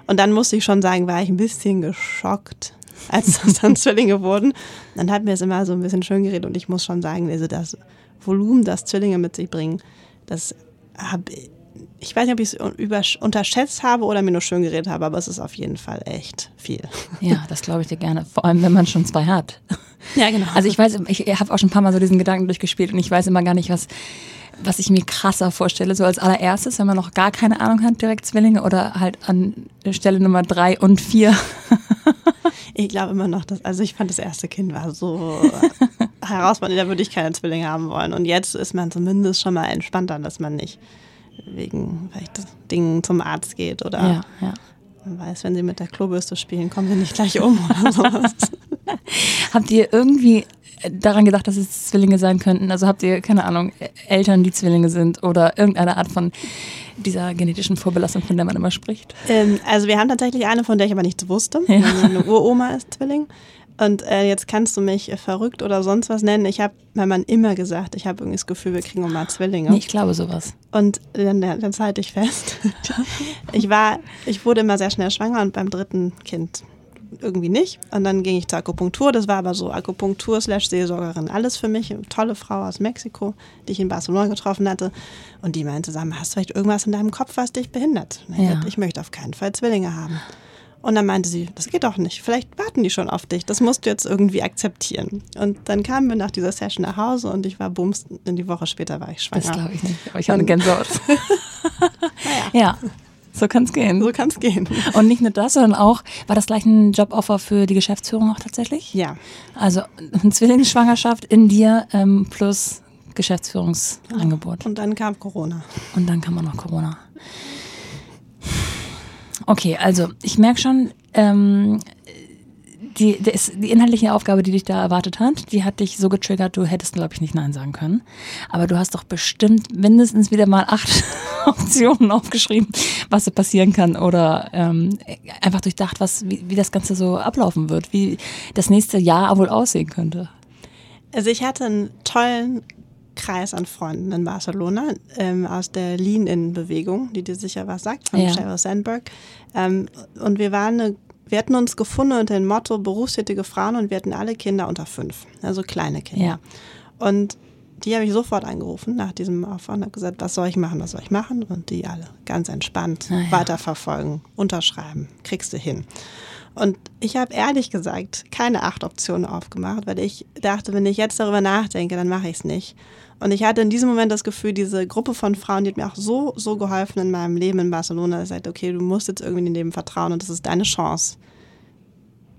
Und dann musste ich schon sagen, war ich ein bisschen geschockt, [LAUGHS] als das dann Zwillinge wurden. Dann hat mir es immer so ein bisschen schön geredet und ich muss schon sagen, also das Volumen, das Zwillinge mit sich bringen, das habe ich weiß nicht, ob ich es unterschätzt habe oder mir nur schön geredet habe, aber es ist auf jeden Fall echt viel. Ja, [LAUGHS] das glaube ich dir gerne. Vor allem, wenn man schon zwei hat. Ja, genau. Also ich weiß, ich habe auch schon ein paar Mal so diesen Gedanken durchgespielt und ich weiß immer gar nicht, was, was ich mir krasser vorstelle. So als allererstes, wenn man noch gar keine Ahnung hat, direkt Zwillinge oder halt an Stelle Nummer drei und vier. [LAUGHS] Ich glaube immer noch, dass, also ich fand das erste Kind war so [LAUGHS] herausfordernd, da würde ich keine Zwillinge haben wollen. Und jetzt ist man zumindest schon mal entspannter, dass man nicht wegen vielleicht Dingen zum Arzt geht oder ja, ja. Man weiß, wenn sie mit der Klobürste spielen, kommen sie nicht gleich um oder [LAUGHS] sowas. habt ihr irgendwie daran gedacht, dass es Zwillinge sein könnten? Also habt ihr, keine Ahnung, Eltern, die Zwillinge sind oder irgendeine Art von dieser genetischen Vorbelastung, von der man immer spricht? Ähm, also wir haben tatsächlich eine, von der ich aber nichts wusste. Ja. Meine Uroma ist Zwilling. Und äh, jetzt kannst du mich äh, verrückt oder sonst was nennen. Ich habe meinem Mann immer gesagt, ich habe irgendwie das Gefühl, wir kriegen mal Zwillinge. Nee, ich glaube sowas. Und dann, dann halte ich fest. [LAUGHS] ich war, ich wurde immer sehr schnell schwanger und beim dritten Kind irgendwie nicht. Und dann ging ich zur Akupunktur. Das war aber so Akupunktur slash Seelsorgerin. Alles für mich. Eine tolle Frau aus Mexiko, die ich in Barcelona getroffen hatte. Und die meinte, sag mal, hast du vielleicht irgendwas in deinem Kopf, was dich behindert? Ich, Ja. ich möchte auf keinen Fall Zwillinge haben. Und dann meinte sie, das geht doch nicht. Vielleicht warten die schon auf dich. Das musst du jetzt irgendwie akzeptieren. Und dann kamen wir nach dieser Session nach Hause und ich war bums, in die Woche später war ich schwanger. Das glaube ich nicht. Aber ich habe eine [LAUGHS] Gänsehaut. ja, so kann es gehen. So kann es gehen. Und nicht nur das, sondern auch, war das gleich ein Joboffer für die Geschäftsführung auch tatsächlich? Ja. Also eine Zwillingsschwangerschaft in dir ähm, plus Geschäftsführungsangebot. Und dann kam Corona. Und dann kam auch noch Corona. Okay, also ich merke schon, ähm, die, das, die inhaltliche Aufgabe, die dich da erwartet hat, die hat dich so getriggert, du hättest, glaube ich, nicht Nein sagen können. Aber du hast doch bestimmt mindestens wieder mal acht [LAUGHS] Optionen aufgeschrieben, was so passieren kann. Oder ähm, einfach durchdacht, was, wie, wie das Ganze so ablaufen wird, wie das nächste Jahr wohl aussehen könnte. Also ich hatte einen tollen Kreis an Freunden in Barcelona ähm, aus der Lean-In-Bewegung, die dir sicher was sagt, von Ja. Sheryl Sandberg. Ähm, und wir waren eine, wir hatten uns gefunden unter dem Motto berufstätige Frauen und wir hatten alle Kinder unter fünf, also kleine Kinder. Ja. Und die habe ich sofort angerufen nach diesem Aufwand und gesagt, was soll ich machen, was soll ich machen? Und die alle ganz entspannt Ah, ja. weiterverfolgen, unterschreiben, kriegst du hin. Und ich habe ehrlich gesagt keine acht Optionen aufgemacht, weil ich dachte, wenn ich jetzt darüber nachdenke, dann mache ich es nicht. Und ich hatte in diesem Moment das Gefühl, diese Gruppe von Frauen, die hat mir auch so, so geholfen in meinem Leben in Barcelona, dass ich sagte, okay, du musst jetzt irgendwie in dem Vertrauen und das ist deine Chance,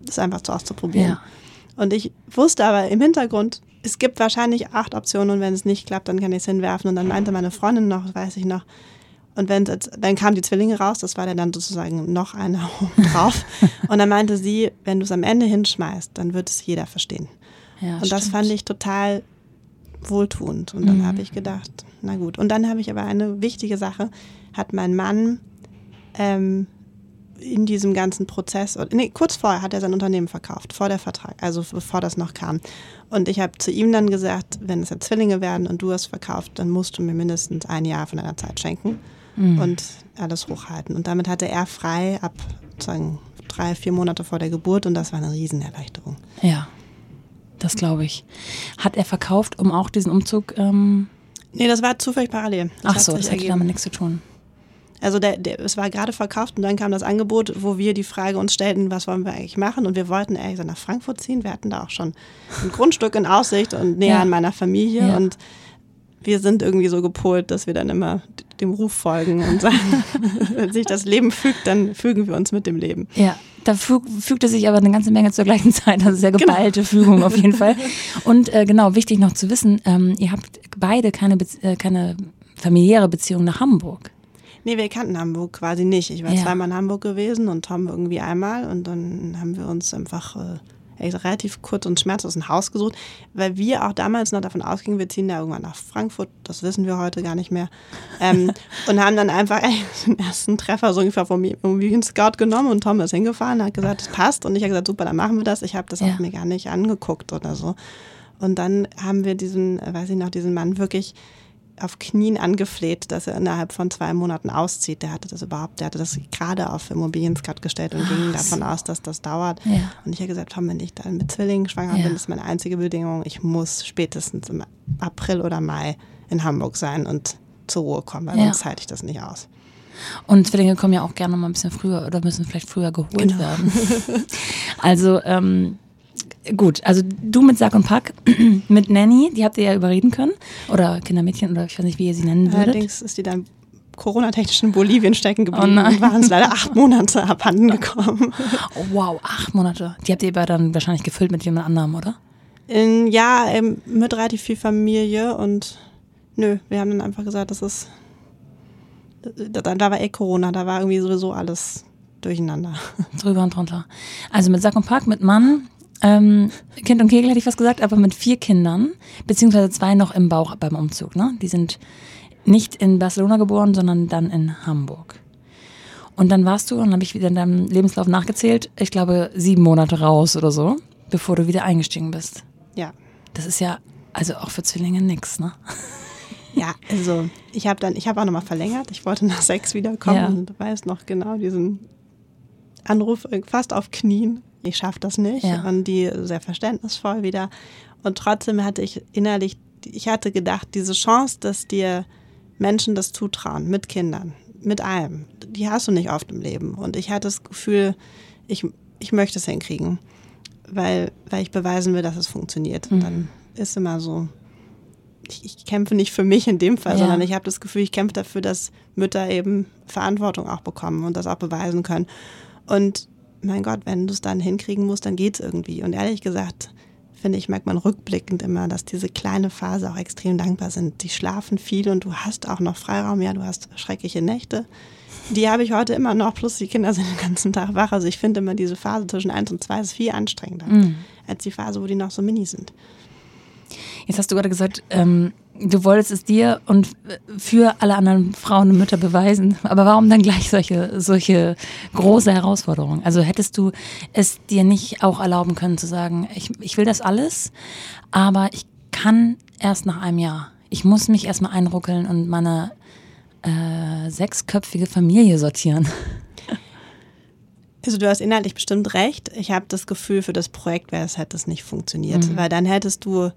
das einfach so auszuprobieren. Ja. Und ich wusste aber im Hintergrund, es gibt wahrscheinlich acht Optionen und wenn es nicht klappt, dann kann ich es hinwerfen. Und dann meinte meine Freundin noch, weiß ich noch, und wenn dann kamen die Zwillinge raus, das war dann, sozusagen noch einer [LAUGHS] drauf. und dann meinte sie, wenn du es am Ende hinschmeißt, dann wird es jeder verstehen. Ja, und das stimmt. fand ich total wohltuend. Und dann habe ich gedacht, na gut. Und dann habe ich aber eine wichtige Sache, hat mein Mann ähm, in diesem ganzen Prozess, nee, kurz vorher hat er sein Unternehmen verkauft, vor der Vertrag, also bevor das noch kam. Und ich habe zu ihm dann gesagt, wenn es jetzt Zwillinge werden und du es verkauft, dann musst du mir mindestens ein Jahr von deiner Zeit schenken und alles hochhalten. Und damit hatte er frei ab sozusagen drei, vier Monate vor der Geburt und das war eine Riesenerleichterung. Ja, das glaube ich. Hat er verkauft, um auch diesen Umzug. Ähm, Nee, das war zufällig parallel. Das ach so, das hatte ergeben. damit nichts zu tun. Also der, der, es war gerade verkauft und dann kam das Angebot, wo wir die Frage uns stellten, was wollen wir eigentlich machen? Und wir wollten ehrlich gesagt nach Frankfurt ziehen. Wir hatten da auch schon ein Grundstück in Aussicht und näher Ja. an meiner Familie. Ja. Und wir sind irgendwie so gepolt, dass wir dann immer dem Ruf folgen und sagen, [LAUGHS] wenn sich das Leben fügt, dann fügen wir uns mit dem Leben. Ja, da füg, fügte sich aber eine ganze Menge zur gleichen Zeit. Also sehr Genau. geballte Fügung auf jeden Fall. [LAUGHS] Und äh, genau, wichtig noch zu wissen, ähm, ihr habt beide keine, Bez- äh, keine familiäre Beziehung nach Hamburg. Nee, wir kannten Hamburg quasi nicht. Ich war Ja. zweimal in Hamburg gewesen und Tom irgendwie einmal und dann haben wir uns einfach äh, relativ kurz und schmerzlos ein Haus gesucht, weil wir auch damals noch davon ausgingen, wir ziehen da irgendwann nach Frankfurt, das wissen wir heute gar nicht mehr, ähm, [LAUGHS] und haben dann einfach ey, den ersten Treffer so ungefähr vom Immobilien Scout genommen und Tom ist hingefahren, hat gesagt, das passt und ich habe gesagt, super, dann machen wir das. Ich habe das Ja. auch mir gar nicht angeguckt oder so. Und dann haben wir diesen, äh, weiß ich noch, diesen Mann wirklich auf Knien angefleht, dass er innerhalb von zwei Monaten auszieht. Der hatte das überhaupt, der hatte das gerade auf Immobilien-Skat gestellt und ging davon aus, dass das dauert. Ja. Und ich habe gesagt, wenn ich dann mit Zwillingen schwanger Ja. bin, ist meine einzige Bedingung, ich muss spätestens im April oder Mai in Hamburg sein und zur Ruhe kommen, weil Ja. sonst halte ich das nicht aus. Und Zwillinge kommen ja auch gerne mal ein bisschen früher oder müssen vielleicht früher geholt Genau. werden. [LAUGHS] also, ähm, gut, also du mit Sack und Pack, [CLEARS THROAT] mit Nanny, die habt ihr ja überreden können. Oder Kindermädchen oder ich weiß nicht, wie ihr sie nennen würdet. Allerdings ist die dann Corona-technisch in Bolivien stecken geblieben Oh und waren es leider acht [LAUGHS] Monate abhanden gekommen. Oh, wow, acht Monate. Die habt ihr aber dann wahrscheinlich gefüllt mit jemand anderem, oder? In, ja, ähm, mit relativ viel Familie und nö, wir haben dann einfach gesagt, das ist, da, da war eh Corona, da war irgendwie sowieso alles durcheinander. Drüber und drunter. Also mit Sack und Pack, mit Mann, ähm, Kind und Kegel hätte ich was gesagt, aber mit vier Kindern, beziehungsweise zwei noch im Bauch beim Umzug. Ne? Die sind nicht in Barcelona geboren, sondern dann in Hamburg. Und dann warst du, und dann habe ich wieder in deinem Lebenslauf nachgezählt, ich glaube sieben Monate raus oder so, bevor du wieder eingestiegen bist. Ja. Das ist ja also auch für Zwillinge nix, ne? Ja, also ich habe dann, ich habe auch nochmal verlängert. Ich wollte nach sechs wiederkommen Ja. und du weißt noch genau diesen Anruf äh, fast auf Knien. Ich schaffe das nicht. Ja. Und die sehr verständnisvoll wieder. Und trotzdem hatte ich innerlich, ich hatte gedacht, diese Chance, dass dir Menschen das zutrauen, mit Kindern, mit allem, die hast du nicht oft im Leben. Und ich hatte das Gefühl, ich, ich möchte es hinkriegen, weil, weil ich beweisen will, dass es funktioniert. Und dann ist immer so, ich, ich kämpfe nicht für mich in dem Fall, Ja. sondern ich habe das Gefühl, ich kämpfe dafür, dass Mütter eben Verantwortung auch bekommen und das auch beweisen können. Und mein Gott, wenn du es dann hinkriegen musst, dann geht's irgendwie. Und ehrlich gesagt, finde ich, merkt man rückblickend immer, dass diese kleine Phase auch extrem dankbar sind. Die schlafen viel und du hast auch noch Freiraum. Ja, du hast schreckliche Nächte. Die habe ich heute immer noch, plus die Kinder sind den ganzen Tag wach. Also ich finde immer diese Phase zwischen eins und zwei ist viel anstrengender als die Phase, wo die noch so mini sind. Jetzt hast du gerade gesagt, ähm, du wolltest es dir und für alle anderen Frauen und Mütter beweisen. Aber warum dann gleich solche, solche große Herausforderungen? Also hättest du es dir nicht auch erlauben können zu sagen, ich, ich will das alles, aber ich kann erst nach einem Jahr. Ich muss mich erstmal einruckeln und meine äh, sechsköpfige Familie sortieren. Also du hast inhaltlich bestimmt recht. Ich habe das Gefühl, für das Projekt wäre es hätte es nicht funktioniert, weil dann hättest du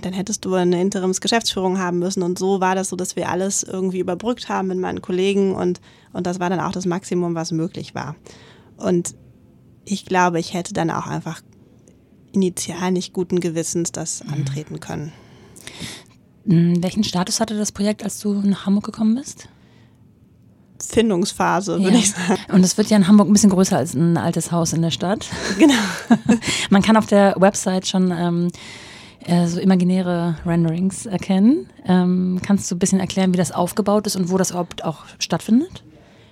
dann hättest du eine Interimsgeschäftsführung haben müssen und so war das so, dass wir alles irgendwie überbrückt haben mit meinen Kollegen und und das war dann auch das Maximum, was möglich war. Und ich glaube, ich hätte dann auch einfach initial nicht guten Gewissens das antreten können. Hm, Welchen Status hatte das Projekt, als du nach Hamburg gekommen bist? Findungsphase, würde ich sagen. Und es wird ja in Hamburg ein bisschen größer als ein altes Haus in der Stadt. Genau. [LAUGHS] Man kann auf der Website schon ähm, äh, so imaginäre Renderings erkennen. Ähm, kannst du ein bisschen erklären, wie das aufgebaut ist und wo das überhaupt auch stattfindet?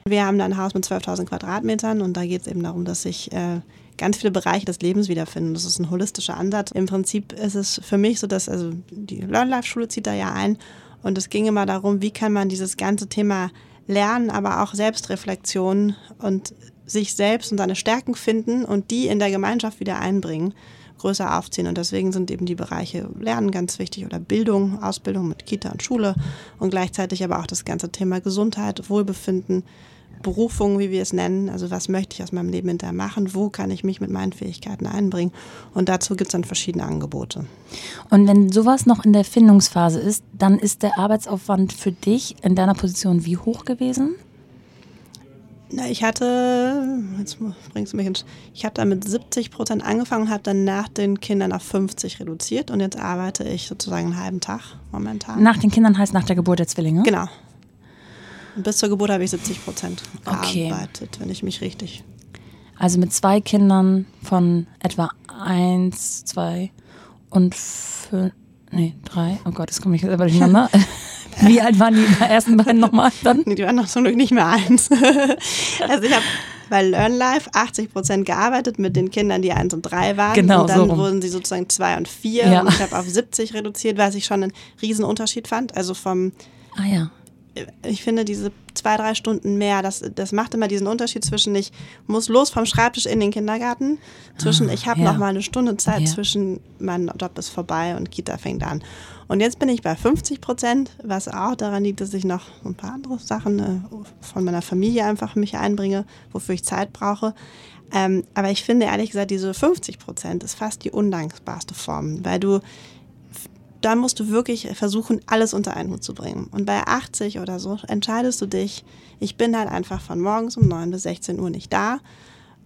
Wir haben da ein Haus mit 12.000 Quadratmetern und da geht es eben darum, dass sich äh, ganz viele Bereiche des Lebens wiederfinden. Das ist ein holistischer Ansatz. Im Prinzip ist es für mich so, dass also die Learn-Life-Schule zieht da ja ein und es ging immer darum, wie kann man dieses ganze Thema Lernen, aber auch Selbstreflexion und sich selbst und seine Stärken finden und die in der Gemeinschaft wieder einbringen, größer aufziehen. Und deswegen sind eben die Bereiche Lernen ganz wichtig oder Bildung, Ausbildung mit Kita und Schule und gleichzeitig aber auch das ganze Thema Gesundheit, Wohlbefinden, Berufung, wie wir es nennen. Also was möchte ich aus meinem Leben hinterher machen? Wo kann ich mich mit meinen Fähigkeiten einbringen? Und dazu gibt es dann verschiedene Angebote. Und wenn sowas noch in der Findungsphase ist, dann ist der Arbeitsaufwand für dich in deiner Position wie hoch gewesen? Na, ich hatte, jetzt bringst du mich ins, ich habe da mit 70 Prozent angefangen und habe dann nach den Kindern auf 50 reduziert und jetzt arbeite ich sozusagen einen halben Tag momentan. Nach den Kindern heißt nach der Geburt der Zwillinge? Genau. Und bis zur Geburt habe ich 70 Prozent Okay. gearbeitet, wenn ich mich richtig. Also mit zwei Kindern von etwa eins, zwei und fünf, nee, drei. Oh Gott, das komme ich jetzt aber durcheinander. [LAUGHS] Wie alt waren die ersten beiden nochmal dann? Nee, die waren noch zum Glück nicht mehr eins. [LAUGHS] also ich habe bei Learn Life 80 Prozent gearbeitet mit den Kindern, die eins und drei waren. Genau, und dann so wurden sie sozusagen zwei und vier. Ja. Und ich habe auf 70 reduziert, was ich schon einen riesen Unterschied fand. Also vom Ah ja. ich finde, diese, zwei, drei Stunden mehr. Das, das macht immer diesen Unterschied zwischen ich muss los vom Schreibtisch in den Kindergarten, zwischen ah, ich habe ja. noch mal eine Stunde Zeit, ja. zwischen mein Job ist vorbei und Kita fängt an. Und jetzt bin ich bei 50 Prozent, was auch daran liegt, dass ich noch ein paar andere Sachen äh, von meiner Familie einfach mich einbringe, wofür ich Zeit brauche. Ähm, aber ich finde ehrlich gesagt, diese 50 Prozent ist fast die undankbarste Form, weil du da musst du wirklich versuchen, alles unter einen Hut zu bringen. Und bei 80 oder so entscheidest du dich, ich bin halt einfach von morgens um 9 bis 16 Uhr nicht da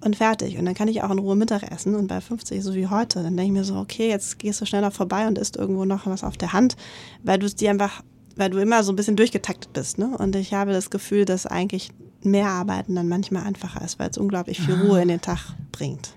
und fertig. Und dann kann ich auch in Ruhe Mittag essen. Und bei 50, so wie heute, dann denke ich mir so, okay, jetzt gehst du schneller vorbei und isst irgendwo noch was auf der Hand, weil du es dir einfach, weil du immer so ein bisschen durchgetaktet bist. Ne? Und ich habe das Gefühl, dass eigentlich mehr Arbeiten dann manchmal einfacher ist, weil es unglaublich viel Ruhe in den Tag bringt.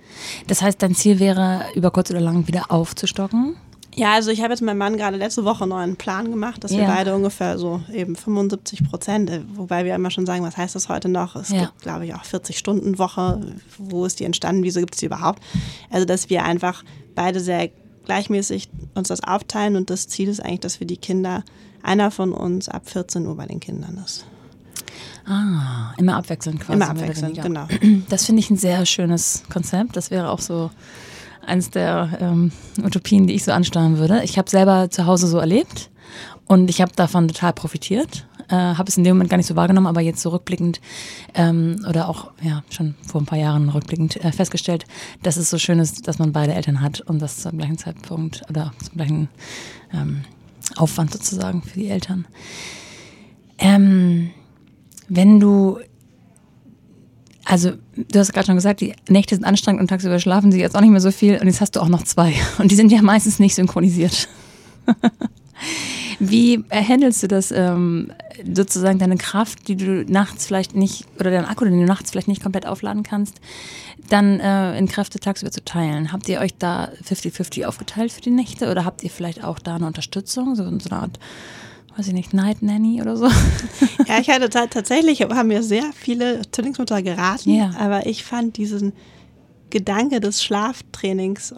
Das heißt, dein Ziel wäre, über kurz oder lang wieder aufzustocken? Ja, also ich habe jetzt meinem Mann gerade letzte Woche noch einen Plan gemacht, dass ja. wir beide ungefähr so eben 75 Prozent, äh, wobei wir immer schon sagen, was heißt das heute noch? Es ja. gibt, glaube ich, auch 40-Stunden-Woche. Wo ist die entstanden? Wieso gibt es die überhaupt? Also, dass wir einfach beide sehr gleichmäßig uns das aufteilen und das Ziel ist eigentlich, dass wir die Kinder, einer von uns ab 14 Uhr bei den Kindern ist. Ah, immer abwechselnd quasi. Immer abwechselnd, genau. Das finde ich ein sehr schönes Konzept. Das wäre auch so eines der ähm, Utopien, die ich so ansteuern würde. Ich habe selber zu Hause so erlebt und ich habe davon total profitiert. Äh, habe es in dem Moment gar nicht so wahrgenommen, aber jetzt so ähm, oder auch ja schon vor ein paar Jahren rückblickend äh, festgestellt, dass es so schön ist, dass man beide Eltern hat und das zum gleichen Zeitpunkt oder zum gleichen ähm, Aufwand sozusagen für die Eltern. Ähm, wenn du also, du hast gerade schon gesagt, die Nächte sind anstrengend und tagsüber schlafen sie jetzt auch nicht mehr so viel und jetzt hast du auch noch zwei. [LAUGHS] Und die sind ja meistens nicht synchronisiert. [LAUGHS] Wie handelst du das ähm, sozusagen deine Kraft, die du nachts vielleicht nicht, oder deinen Akku, den du nachts vielleicht nicht komplett aufladen kannst, dann äh, in Kräfte tagsüber zu teilen? Habt ihr euch da 50-50 aufgeteilt für die Nächte oder habt ihr vielleicht auch da eine Unterstützung, so, so eine Art weiß ich nicht, Night Nanny oder so. [LAUGHS] Ja, ich hatte tatsächlich, haben mir sehr viele Zwillingsmutter geraten, ja. aber ich fand diesen Gedanke des Schlaftrainings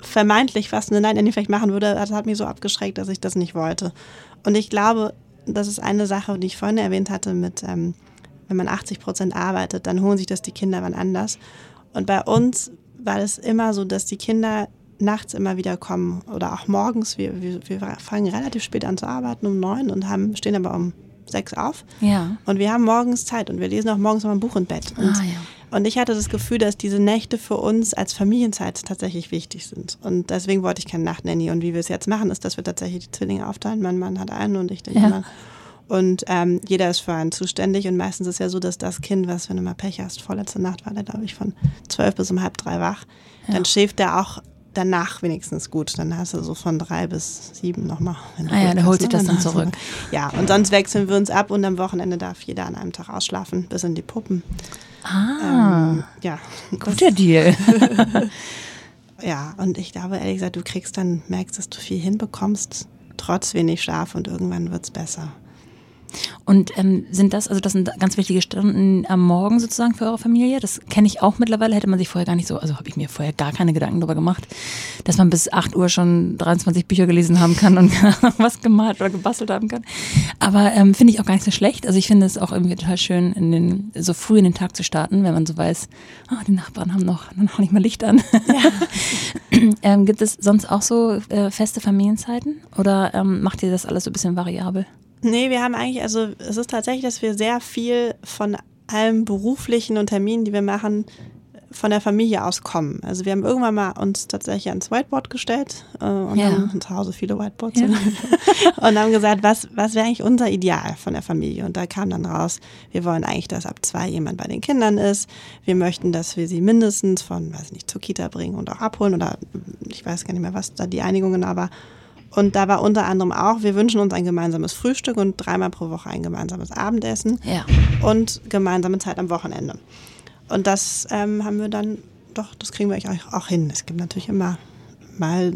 vermeintlich fast eine Night Nanny vielleicht machen würde, das hat mich so abgeschreckt, dass ich das nicht wollte. Und ich glaube, das ist eine Sache, die ich vorhin erwähnt hatte mit, ähm, wenn man 80 Prozent arbeitet, dann holen sich das die Kinder wann anders. Und bei uns war es immer so, dass die Kinder nachts immer wieder kommen oder auch morgens. Wir, wir, wir fangen relativ spät an zu arbeiten, um neun und haben, stehen aber um sechs auf. Ja. Und wir haben morgens Zeit und wir lesen auch morgens noch ein Buch im Bett. Und, ah, ja. und ich hatte das Gefühl, dass diese Nächte für uns als Familienzeit tatsächlich wichtig sind. Und deswegen wollte ich keine Nachtnanny. Und wie wir es jetzt machen, ist, dass wir tatsächlich die Zwillinge aufteilen. Mein Mann hat einen und ich den ja. anderen. Und ähm, jeder ist für einen zuständig. Und meistens ist es ja so, dass das Kind, was, wenn du mal Pech hast, vorletzte Nacht war der, glaube ich, von zwölf bis um halb drei wach, ja. dann schläft der auch danach wenigstens gut. Dann hast du so von drei bis sieben nochmal. Ah ja, der holt sich das dann zurück. Ja, und sonst wechseln wir uns ab und am Wochenende darf jeder an einem Tag ausschlafen, bis in die Puppen. Ah, ähm, ja. Guter Deal. [LAUGHS] ja, und ich glaube, ehrlich gesagt, du kriegst dann, merkst, dass du viel hinbekommst, trotz wenig Schlaf und irgendwann wird es besser. Und ähm, sind das, also das sind ganz wichtige Stunden am Morgen sozusagen für eure Familie? Das kenne ich auch mittlerweile, hätte man sich vorher gar nicht so, also habe ich mir vorher gar keine Gedanken darüber gemacht, dass man bis 8 Uhr schon 23 Bücher gelesen haben kann und [LAUGHS] was gemalt oder gebastelt haben kann. Aber ähm, finde ich auch gar nicht so schlecht. Also ich finde es auch irgendwie total schön, in den, so früh in den Tag zu starten, wenn man so weiß, oh, die Nachbarn haben noch, noch nicht mal Licht an. Ja. [LAUGHS] ähm, gibt es sonst auch so äh, feste Familienzeiten oder ähm, macht ihr das alles so ein bisschen variabel? Nee, wir haben eigentlich, also es ist tatsächlich, dass wir sehr viel von allem beruflichen und Terminen, die wir machen, von der Familie aus kommen. Also wir haben irgendwann mal uns tatsächlich ans Whiteboard gestellt äh, und ja. haben zu Hause viele Whiteboards ja. [LAUGHS] und haben gesagt, was, was wäre eigentlich unser Ideal von der Familie? Und da kam dann raus, wir wollen eigentlich, dass ab zwei jemand bei den Kindern ist. Wir möchten, dass wir sie mindestens von, weiß nicht, zur Kita bringen und auch abholen oder ich weiß gar nicht mehr, was da die Einigung genau war. Und da war unter anderem auch, wir wünschen uns ein gemeinsames Frühstück und dreimal pro Woche ein gemeinsames Abendessen ja. und gemeinsame Zeit am Wochenende. Und das ähm, haben wir dann, doch, das kriegen wir auch, auch hin. Es gibt natürlich immer mal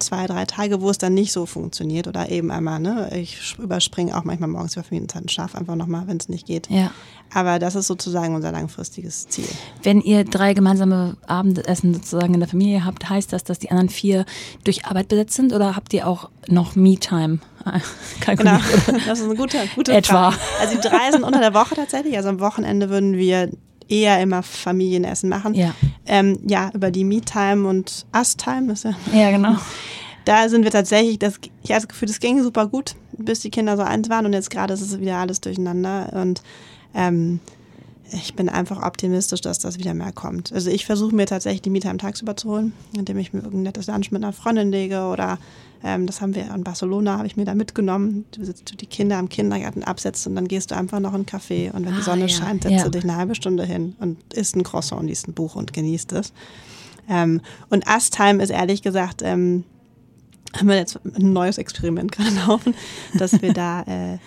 zwei, drei Tage, wo es dann nicht so funktioniert oder eben einmal, ne, ich überspringe auch manchmal morgens über Familienzeit und schlafe einfach nochmal, wenn es nicht geht. Ja. Aber das ist sozusagen unser langfristiges Ziel. Wenn ihr drei gemeinsame Abendessen sozusagen in der Familie habt, heißt das, dass die anderen vier durch Arbeit besetzt sind oder habt ihr auch noch Me-Time? [LAUGHS] Genau, das ist eine gute, gute Etwa. Frage. Also die drei sind unter der Woche tatsächlich. Also am Wochenende würden wir eher immer Familienessen machen. Ja. Ähm, ja, über die Me-Time und Us-Time ist ja. Ja, genau. [LAUGHS] Da sind wir tatsächlich, das, ich habe das Gefühl, das ging super gut, bis die Kinder so eins waren und jetzt gerade ist es wieder alles durcheinander und ähm, ich bin einfach optimistisch, dass das wieder mehr kommt. Also ich versuche mir tatsächlich die Mieter am Tagsüber zu holen, indem ich mir irgendein nettes Lunch mit einer Freundin lege oder ähm, das haben wir in Barcelona, habe ich mir da mitgenommen. Du sitzt du die Kinder am Kindergarten absetzt und dann gehst du einfach noch in einen Café und wenn die Ah, Sonne ja, scheint, setzt ja. du dich eine halbe Stunde hin und isst ein Croissant, liest ein Buch und genießt es. Ähm, und Us-Time ist ehrlich gesagt, ähm, haben wir jetzt ein neues Experiment gerade laufen, dass wir da äh,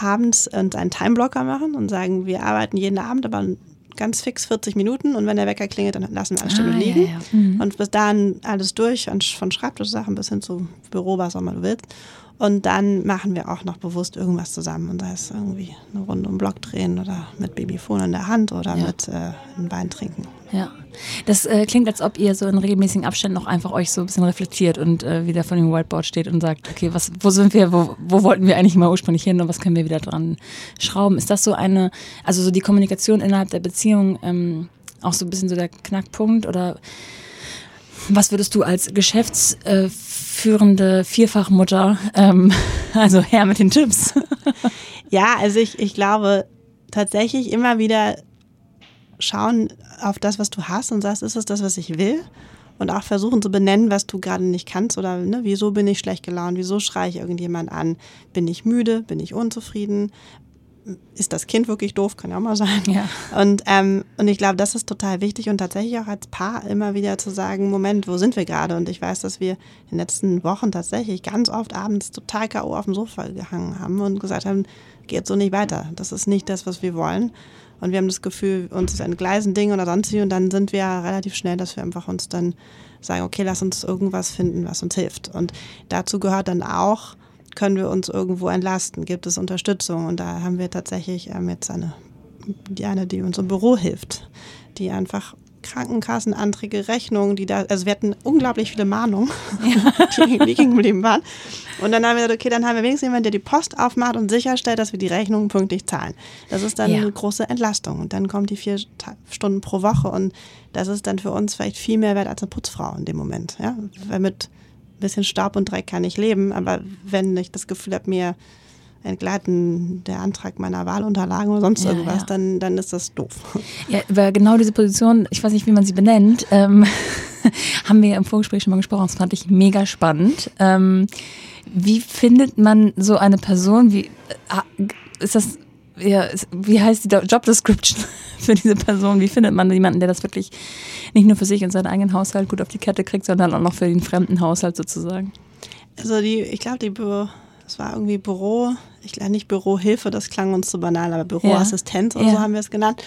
abends uns einen Timeblocker machen und sagen, wir arbeiten jeden Abend, aber ganz fix 40 Minuten und wenn der Wecker klingelt, dann lassen wir eine Stunde Ah, ja, liegen. ja. Mhm. Und bis dahin alles durch, von von Schreibtischsachen bis hin zu Büro, was auch immer du willst. Und dann machen wir auch noch bewusst irgendwas zusammen. Und da ist irgendwie eine Runde um Block drehen oder mit Babyfon in der Hand oder Ja. mit äh, einem Wein trinken. Ja. Das äh, klingt, als ob ihr so in regelmäßigen Abständen noch einfach euch so ein bisschen reflektiert und äh, wieder vor dem Whiteboard steht und sagt, okay, was, wo sind wir, wo, wo wollten wir eigentlich mal ursprünglich hin und was können wir wieder dran schrauben? Ist das so eine, also so die Kommunikation innerhalb der Beziehung ähm, auch so ein bisschen so der Knackpunkt oder was würdest du als geschäftsführende Vierfachmutter, ähm, [LAUGHS] also her mit den Tipps? [LAUGHS] Ja, also ich, ich glaube tatsächlich immer wieder schauen auf das, was du hast und sagst, ist es das, was ich will? Und auch versuchen zu benennen, was du gerade nicht kannst oder ne, wieso bin ich schlecht gelaunt, wieso schreie ich irgendjemand an, bin ich müde, bin ich unzufrieden, ist das Kind wirklich doof, kann ja auch mal sein. Ja. Und, ähm, und ich glaube, das ist total wichtig und tatsächlich auch als Paar immer wieder zu sagen, Moment, wo sind wir gerade? Und ich weiß, dass wir in den letzten Wochen tatsächlich ganz oft abends total K.O. auf dem Sofa gehangen haben und gesagt haben, geht so nicht weiter. Das ist nicht das, was wir wollen. Und wir haben das Gefühl, uns ist entgleisen Ding oder sonst wie. Und dann sind wir relativ schnell, dass wir einfach uns dann sagen, okay, lass uns irgendwas finden, was uns hilft. Und dazu gehört dann auch, können wir uns irgendwo entlasten? Gibt es Unterstützung? Und da haben wir tatsächlich ähm, jetzt eine, die eine, die uns im Büro hilft, die einfach Krankenkassenanträge, Rechnungen, die da, also wir hatten unglaublich viele Mahnungen, [LAUGHS] die liegen geblieben waren. Und dann haben wir gesagt, okay, dann haben wir wenigstens jemanden, der die Post aufmacht und sicherstellt, dass wir die Rechnungen pünktlich zahlen. Das ist dann Ja. eine große Entlastung. Und dann kommen die vier Stunden pro Woche und das ist dann für uns vielleicht viel mehr wert als eine Putzfrau in dem Moment. Ja? Weil mit bisschen Staub und Dreck kann ich leben, aber wenn ich das Gefühl habe, mir entgleiten der Antrag meiner Wahlunterlagen oder sonst Ja, irgendwas, ja. Dann, dann ist das doof. [LAUGHS] Ja, über genau diese Position, ich weiß nicht, wie man sie benennt, ähm, [LAUGHS] haben wir im Vorgespräch schon mal gesprochen. Das fand ich mega spannend. Ähm, wie findet man so eine Person? Wie äh, ist das? Ja, wie heißt die Job Description [LAUGHS] für diese Person? Wie findet man jemanden, der das wirklich nicht nur für sich und seinen eigenen Haushalt gut auf die Kette kriegt, sondern auch noch für den fremden Haushalt sozusagen? Also die, ich glaube, die Büro, das war irgendwie Büro, ich glaube nicht Bürohilfe, das klang uns zu banal, aber Büroassistenz oder Ja. so haben wir es genannt.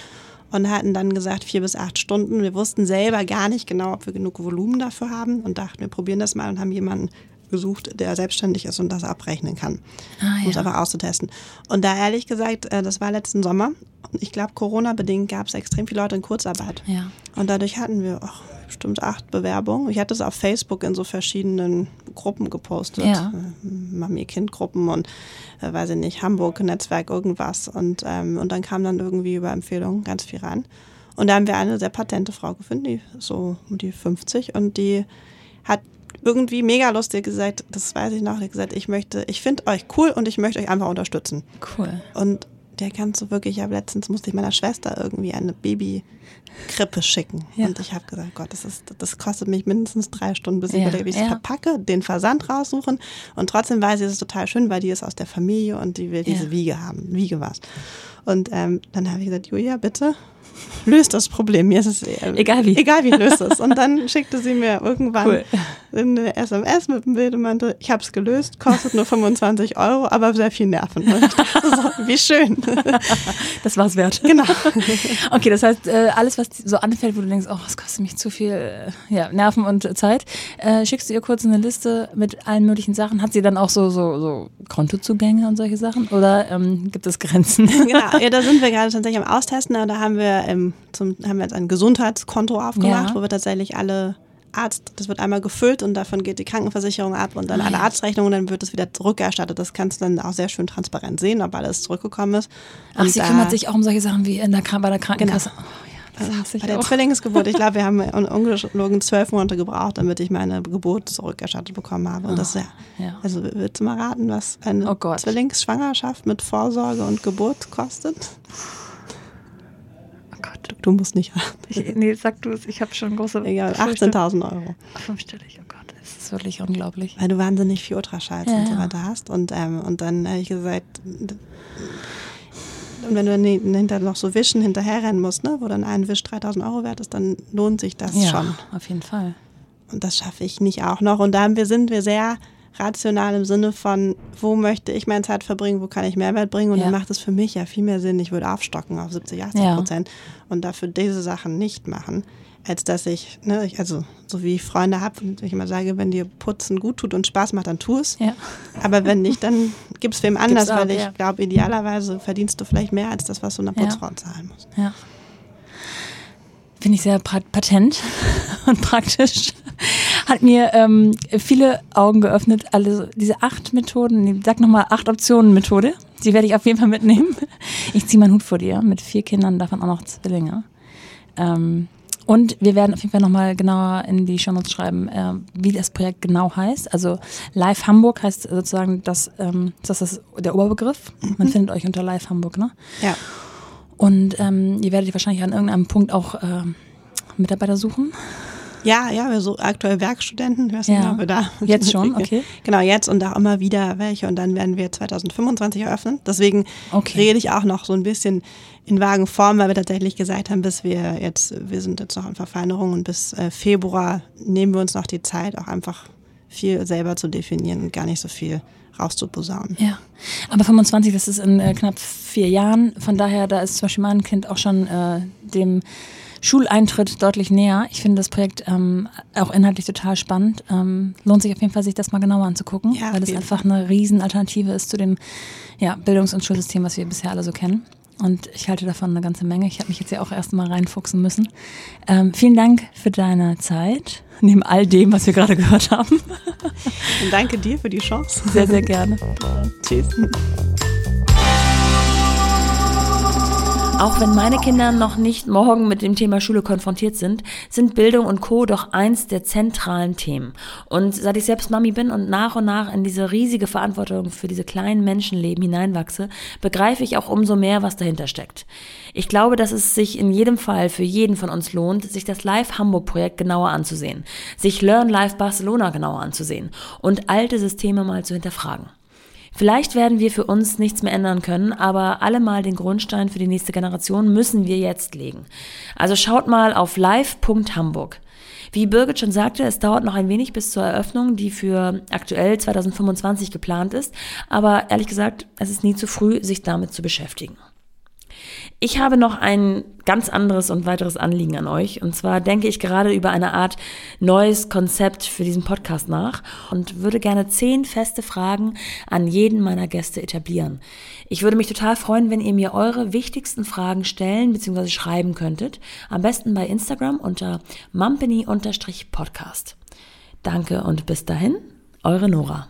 Und hatten dann gesagt, vier bis acht Stunden. Wir wussten selber gar nicht genau, ob wir genug Volumen dafür haben und dachten, wir probieren das mal und haben jemanden gesucht, der selbstständig ist und das abrechnen kann. Ah, um es einfach auszutesten. Und da ehrlich gesagt, äh, das war letzten Sommer. Und ich glaube, Corona-bedingt gab es extrem viele Leute in Kurzarbeit. Ja. Und dadurch hatten wir ach, bestimmt acht Bewerbungen. Ich hatte es auf Facebook in so verschiedenen Gruppen gepostet. Ja. Äh, Mami-Kind-Gruppen und, äh, weiß ich nicht, Hamburg-Netzwerk, irgendwas. Und, ähm, und dann kam dann irgendwie über Empfehlungen ganz viel rein. Und da haben wir eine sehr patente Frau gefunden, die so um die 50 und die hat irgendwie mega lustig gesagt, das weiß ich noch, gesagt, ich möchte, ich finde euch cool und ich möchte euch einfach unterstützen. Cool. Und der kannst du wirklich, ich habe letztens musste ich meiner Schwester irgendwie eine Babykrippe schicken. Ja. Und ich habe gesagt, Gott, das, ist, das kostet mich mindestens drei Stunden, bis Ja, ich ich es ja. verpacke, den Versand raussuchen. Und trotzdem weiß ich, es ist total schön, weil die ist aus der Familie und die will diese Ja. Wiege haben. Wiege was. Und ähm, dann habe ich gesagt, Julia, bitte löst das Problem. Mir ist es äh, Egal wie. Egal wie, löst es. Und dann [LAUGHS] schickte sie mir irgendwann Cool. eine SMS mit dem Bild und meinte, ich habe es gelöst, kostet nur 25 Euro, aber sehr viel Nerven. so, [LAUGHS] wie schön. Das war es wert. Genau. [LAUGHS] Okay, das heißt, äh, alles, was so anfällt, wo du denkst, oh, das kostet mich zu viel äh, ja, Nerven und Zeit, äh, schickst du ihr kurz eine Liste mit allen möglichen Sachen. Hat sie dann auch so, so, so Kontozugänge und solche Sachen? Oder ähm, gibt es Grenzen? Genau, ja, da sind wir gerade tatsächlich am Austesten. Da haben wir, ähm, zum, haben wir jetzt ein Gesundheitskonto aufgemacht, ja. wo wir tatsächlich alle Arzt, das wird einmal gefüllt und davon geht die Krankenversicherung ab und dann alle Arztrechnungen, dann wird es wieder zurückerstattet. Das kannst du dann auch sehr schön transparent sehen, ob alles zurückgekommen ist. Ach, und sie kümmert sich auch um solche Sachen wie in der, bei der Krankenkasse. Genau. Oh, ja, bei der Zwillingsgeburt, ich glaube, wir haben ungelogen zwölf Monate gebraucht, damit ich meine Geburt zurückerstattet bekommen habe. Und das ist ja, ja. also willst du mal raten, was eine oh Zwillingsschwangerschaft mit Vorsorge und Geburt kostet? Gott. Du musst nicht ich, Nee, sag du es, ich habe schon große. Egal, 18.000 Euro. Fünfstellig, oh Gott, das ist wirklich unglaublich. Weil du wahnsinnig viel Ultraschalls ja, und so weiter hast. Und, ähm, und dann habe ich gesagt, und wenn du dann hinter noch so Wischen hinterherrennen musst, ne, wo dann ein Wisch 3000 Euro wert ist, dann lohnt sich das ja, schon. auf jeden Fall. Und das schaffe ich nicht auch noch. Und da sind wir sehr rational im Sinne von, wo möchte ich meine Zeit verbringen, wo kann ich Mehrwert bringen. Und ja. dann macht es für mich ja viel mehr Sinn, ich würde aufstocken auf 70, 80 ja. Prozent und dafür diese Sachen nicht machen, als dass ich, ne, ich also so wie ich Freunde habe und ich immer sage, wenn dir Putzen gut tut und Spaß macht, dann tu es. Ja. Aber wenn nicht, dann gib es wem [LAUGHS] anders, auch, weil ich glaube, idealerweise verdienst du vielleicht mehr als das, was du einer Putzfrau zahlen musst. Ja. Finde ich sehr patent [LAUGHS] und praktisch. Hat mir ähm, viele Augen geöffnet. Also diese acht Methoden, sag nochmal acht Optionen Methode. Die werde ich auf jeden Fall mitnehmen. Ich ziehe meinen Hut vor dir mit vier Kindern, davon auch noch Zwillinge. Ähm, und wir werden auf jeden Fall nochmal genauer in die Shownotes schreiben, äh, wie das Projekt genau heißt. Also Live Hamburg heißt sozusagen das, ähm, das ist der Oberbegriff. Man mhm. findet euch unter Live Hamburg, ne? Ja. Und ähm, ihr werdet wahrscheinlich an irgendeinem Punkt auch äh, Mitarbeiter suchen. Ja, ja, wir suchen aktuell Werkstudenten. Weiß nicht, ja. wir da. Jetzt [LAUGHS] schon, okay. Genau, jetzt und auch immer wieder welche und dann werden wir 2025 eröffnen. Deswegen okay. rede ich auch noch so ein bisschen in vagen Form, weil wir tatsächlich gesagt haben, bis wir jetzt, wir sind jetzt noch in Verfeinerung und bis äh, Februar nehmen wir uns noch die Zeit, auch einfach viel selber zu definieren und gar nicht so viel rauszuposaunen. Ja, aber 25, das ist in äh, knapp vier Jahren. Von daher, da ist zum Beispiel mein Kind auch schon äh, dem Schuleintritt deutlich näher. Ich finde das Projekt ähm, auch inhaltlich total spannend. Ähm, lohnt sich auf jeden Fall, sich das mal genauer anzugucken, ja, weil es einfach eine Riesenalternative ist zu dem ja, Bildungs- und Schulsystem, was wir bisher alle so kennen. Und ich halte davon eine ganze Menge. Ich habe mich jetzt ja auch erst mal reinfuchsen müssen. Ähm, vielen Dank für deine Zeit, neben all dem, was wir gerade gehört haben. Und danke dir für die Chance. Sehr, sehr gerne. Tschüss. Auch wenn meine Kinder noch nicht morgen mit dem Thema Schule konfrontiert sind, sind Bildung und Co. doch eins der zentralen Themen. Und seit ich selbst Mami bin und nach und nach in diese riesige Verantwortung für diese kleinen Menschenleben hineinwachse, begreife ich auch umso mehr, was dahinter steckt. Ich glaube, dass es sich in jedem Fall für jeden von uns lohnt, sich das Live Hamburg Projekt genauer anzusehen, sich Learn Live Barcelona genauer anzusehen und alte Systeme mal zu hinterfragen. Vielleicht werden wir für uns nichts mehr ändern können, aber allemal den Grundstein für die nächste Generation müssen wir jetzt legen. Also schaut mal auf live.hamburg. Wie Birgit schon sagte, es dauert noch ein wenig bis zur Eröffnung, die für aktuell 2025 geplant ist, aber ehrlich gesagt, es ist nie zu früh, sich damit zu beschäftigen. Ich habe noch ein ganz anderes und weiteres Anliegen an euch. Und zwar denke ich gerade über eine Art neues Konzept für diesen Podcast nach und würde gerne zehn feste Fragen an jeden meiner Gäste etablieren. Ich würde mich total freuen, wenn ihr mir eure wichtigsten Fragen stellen bzw. schreiben könntet. Am besten bei Instagram unter mumpany-podcast. Danke und bis dahin, eure Nora.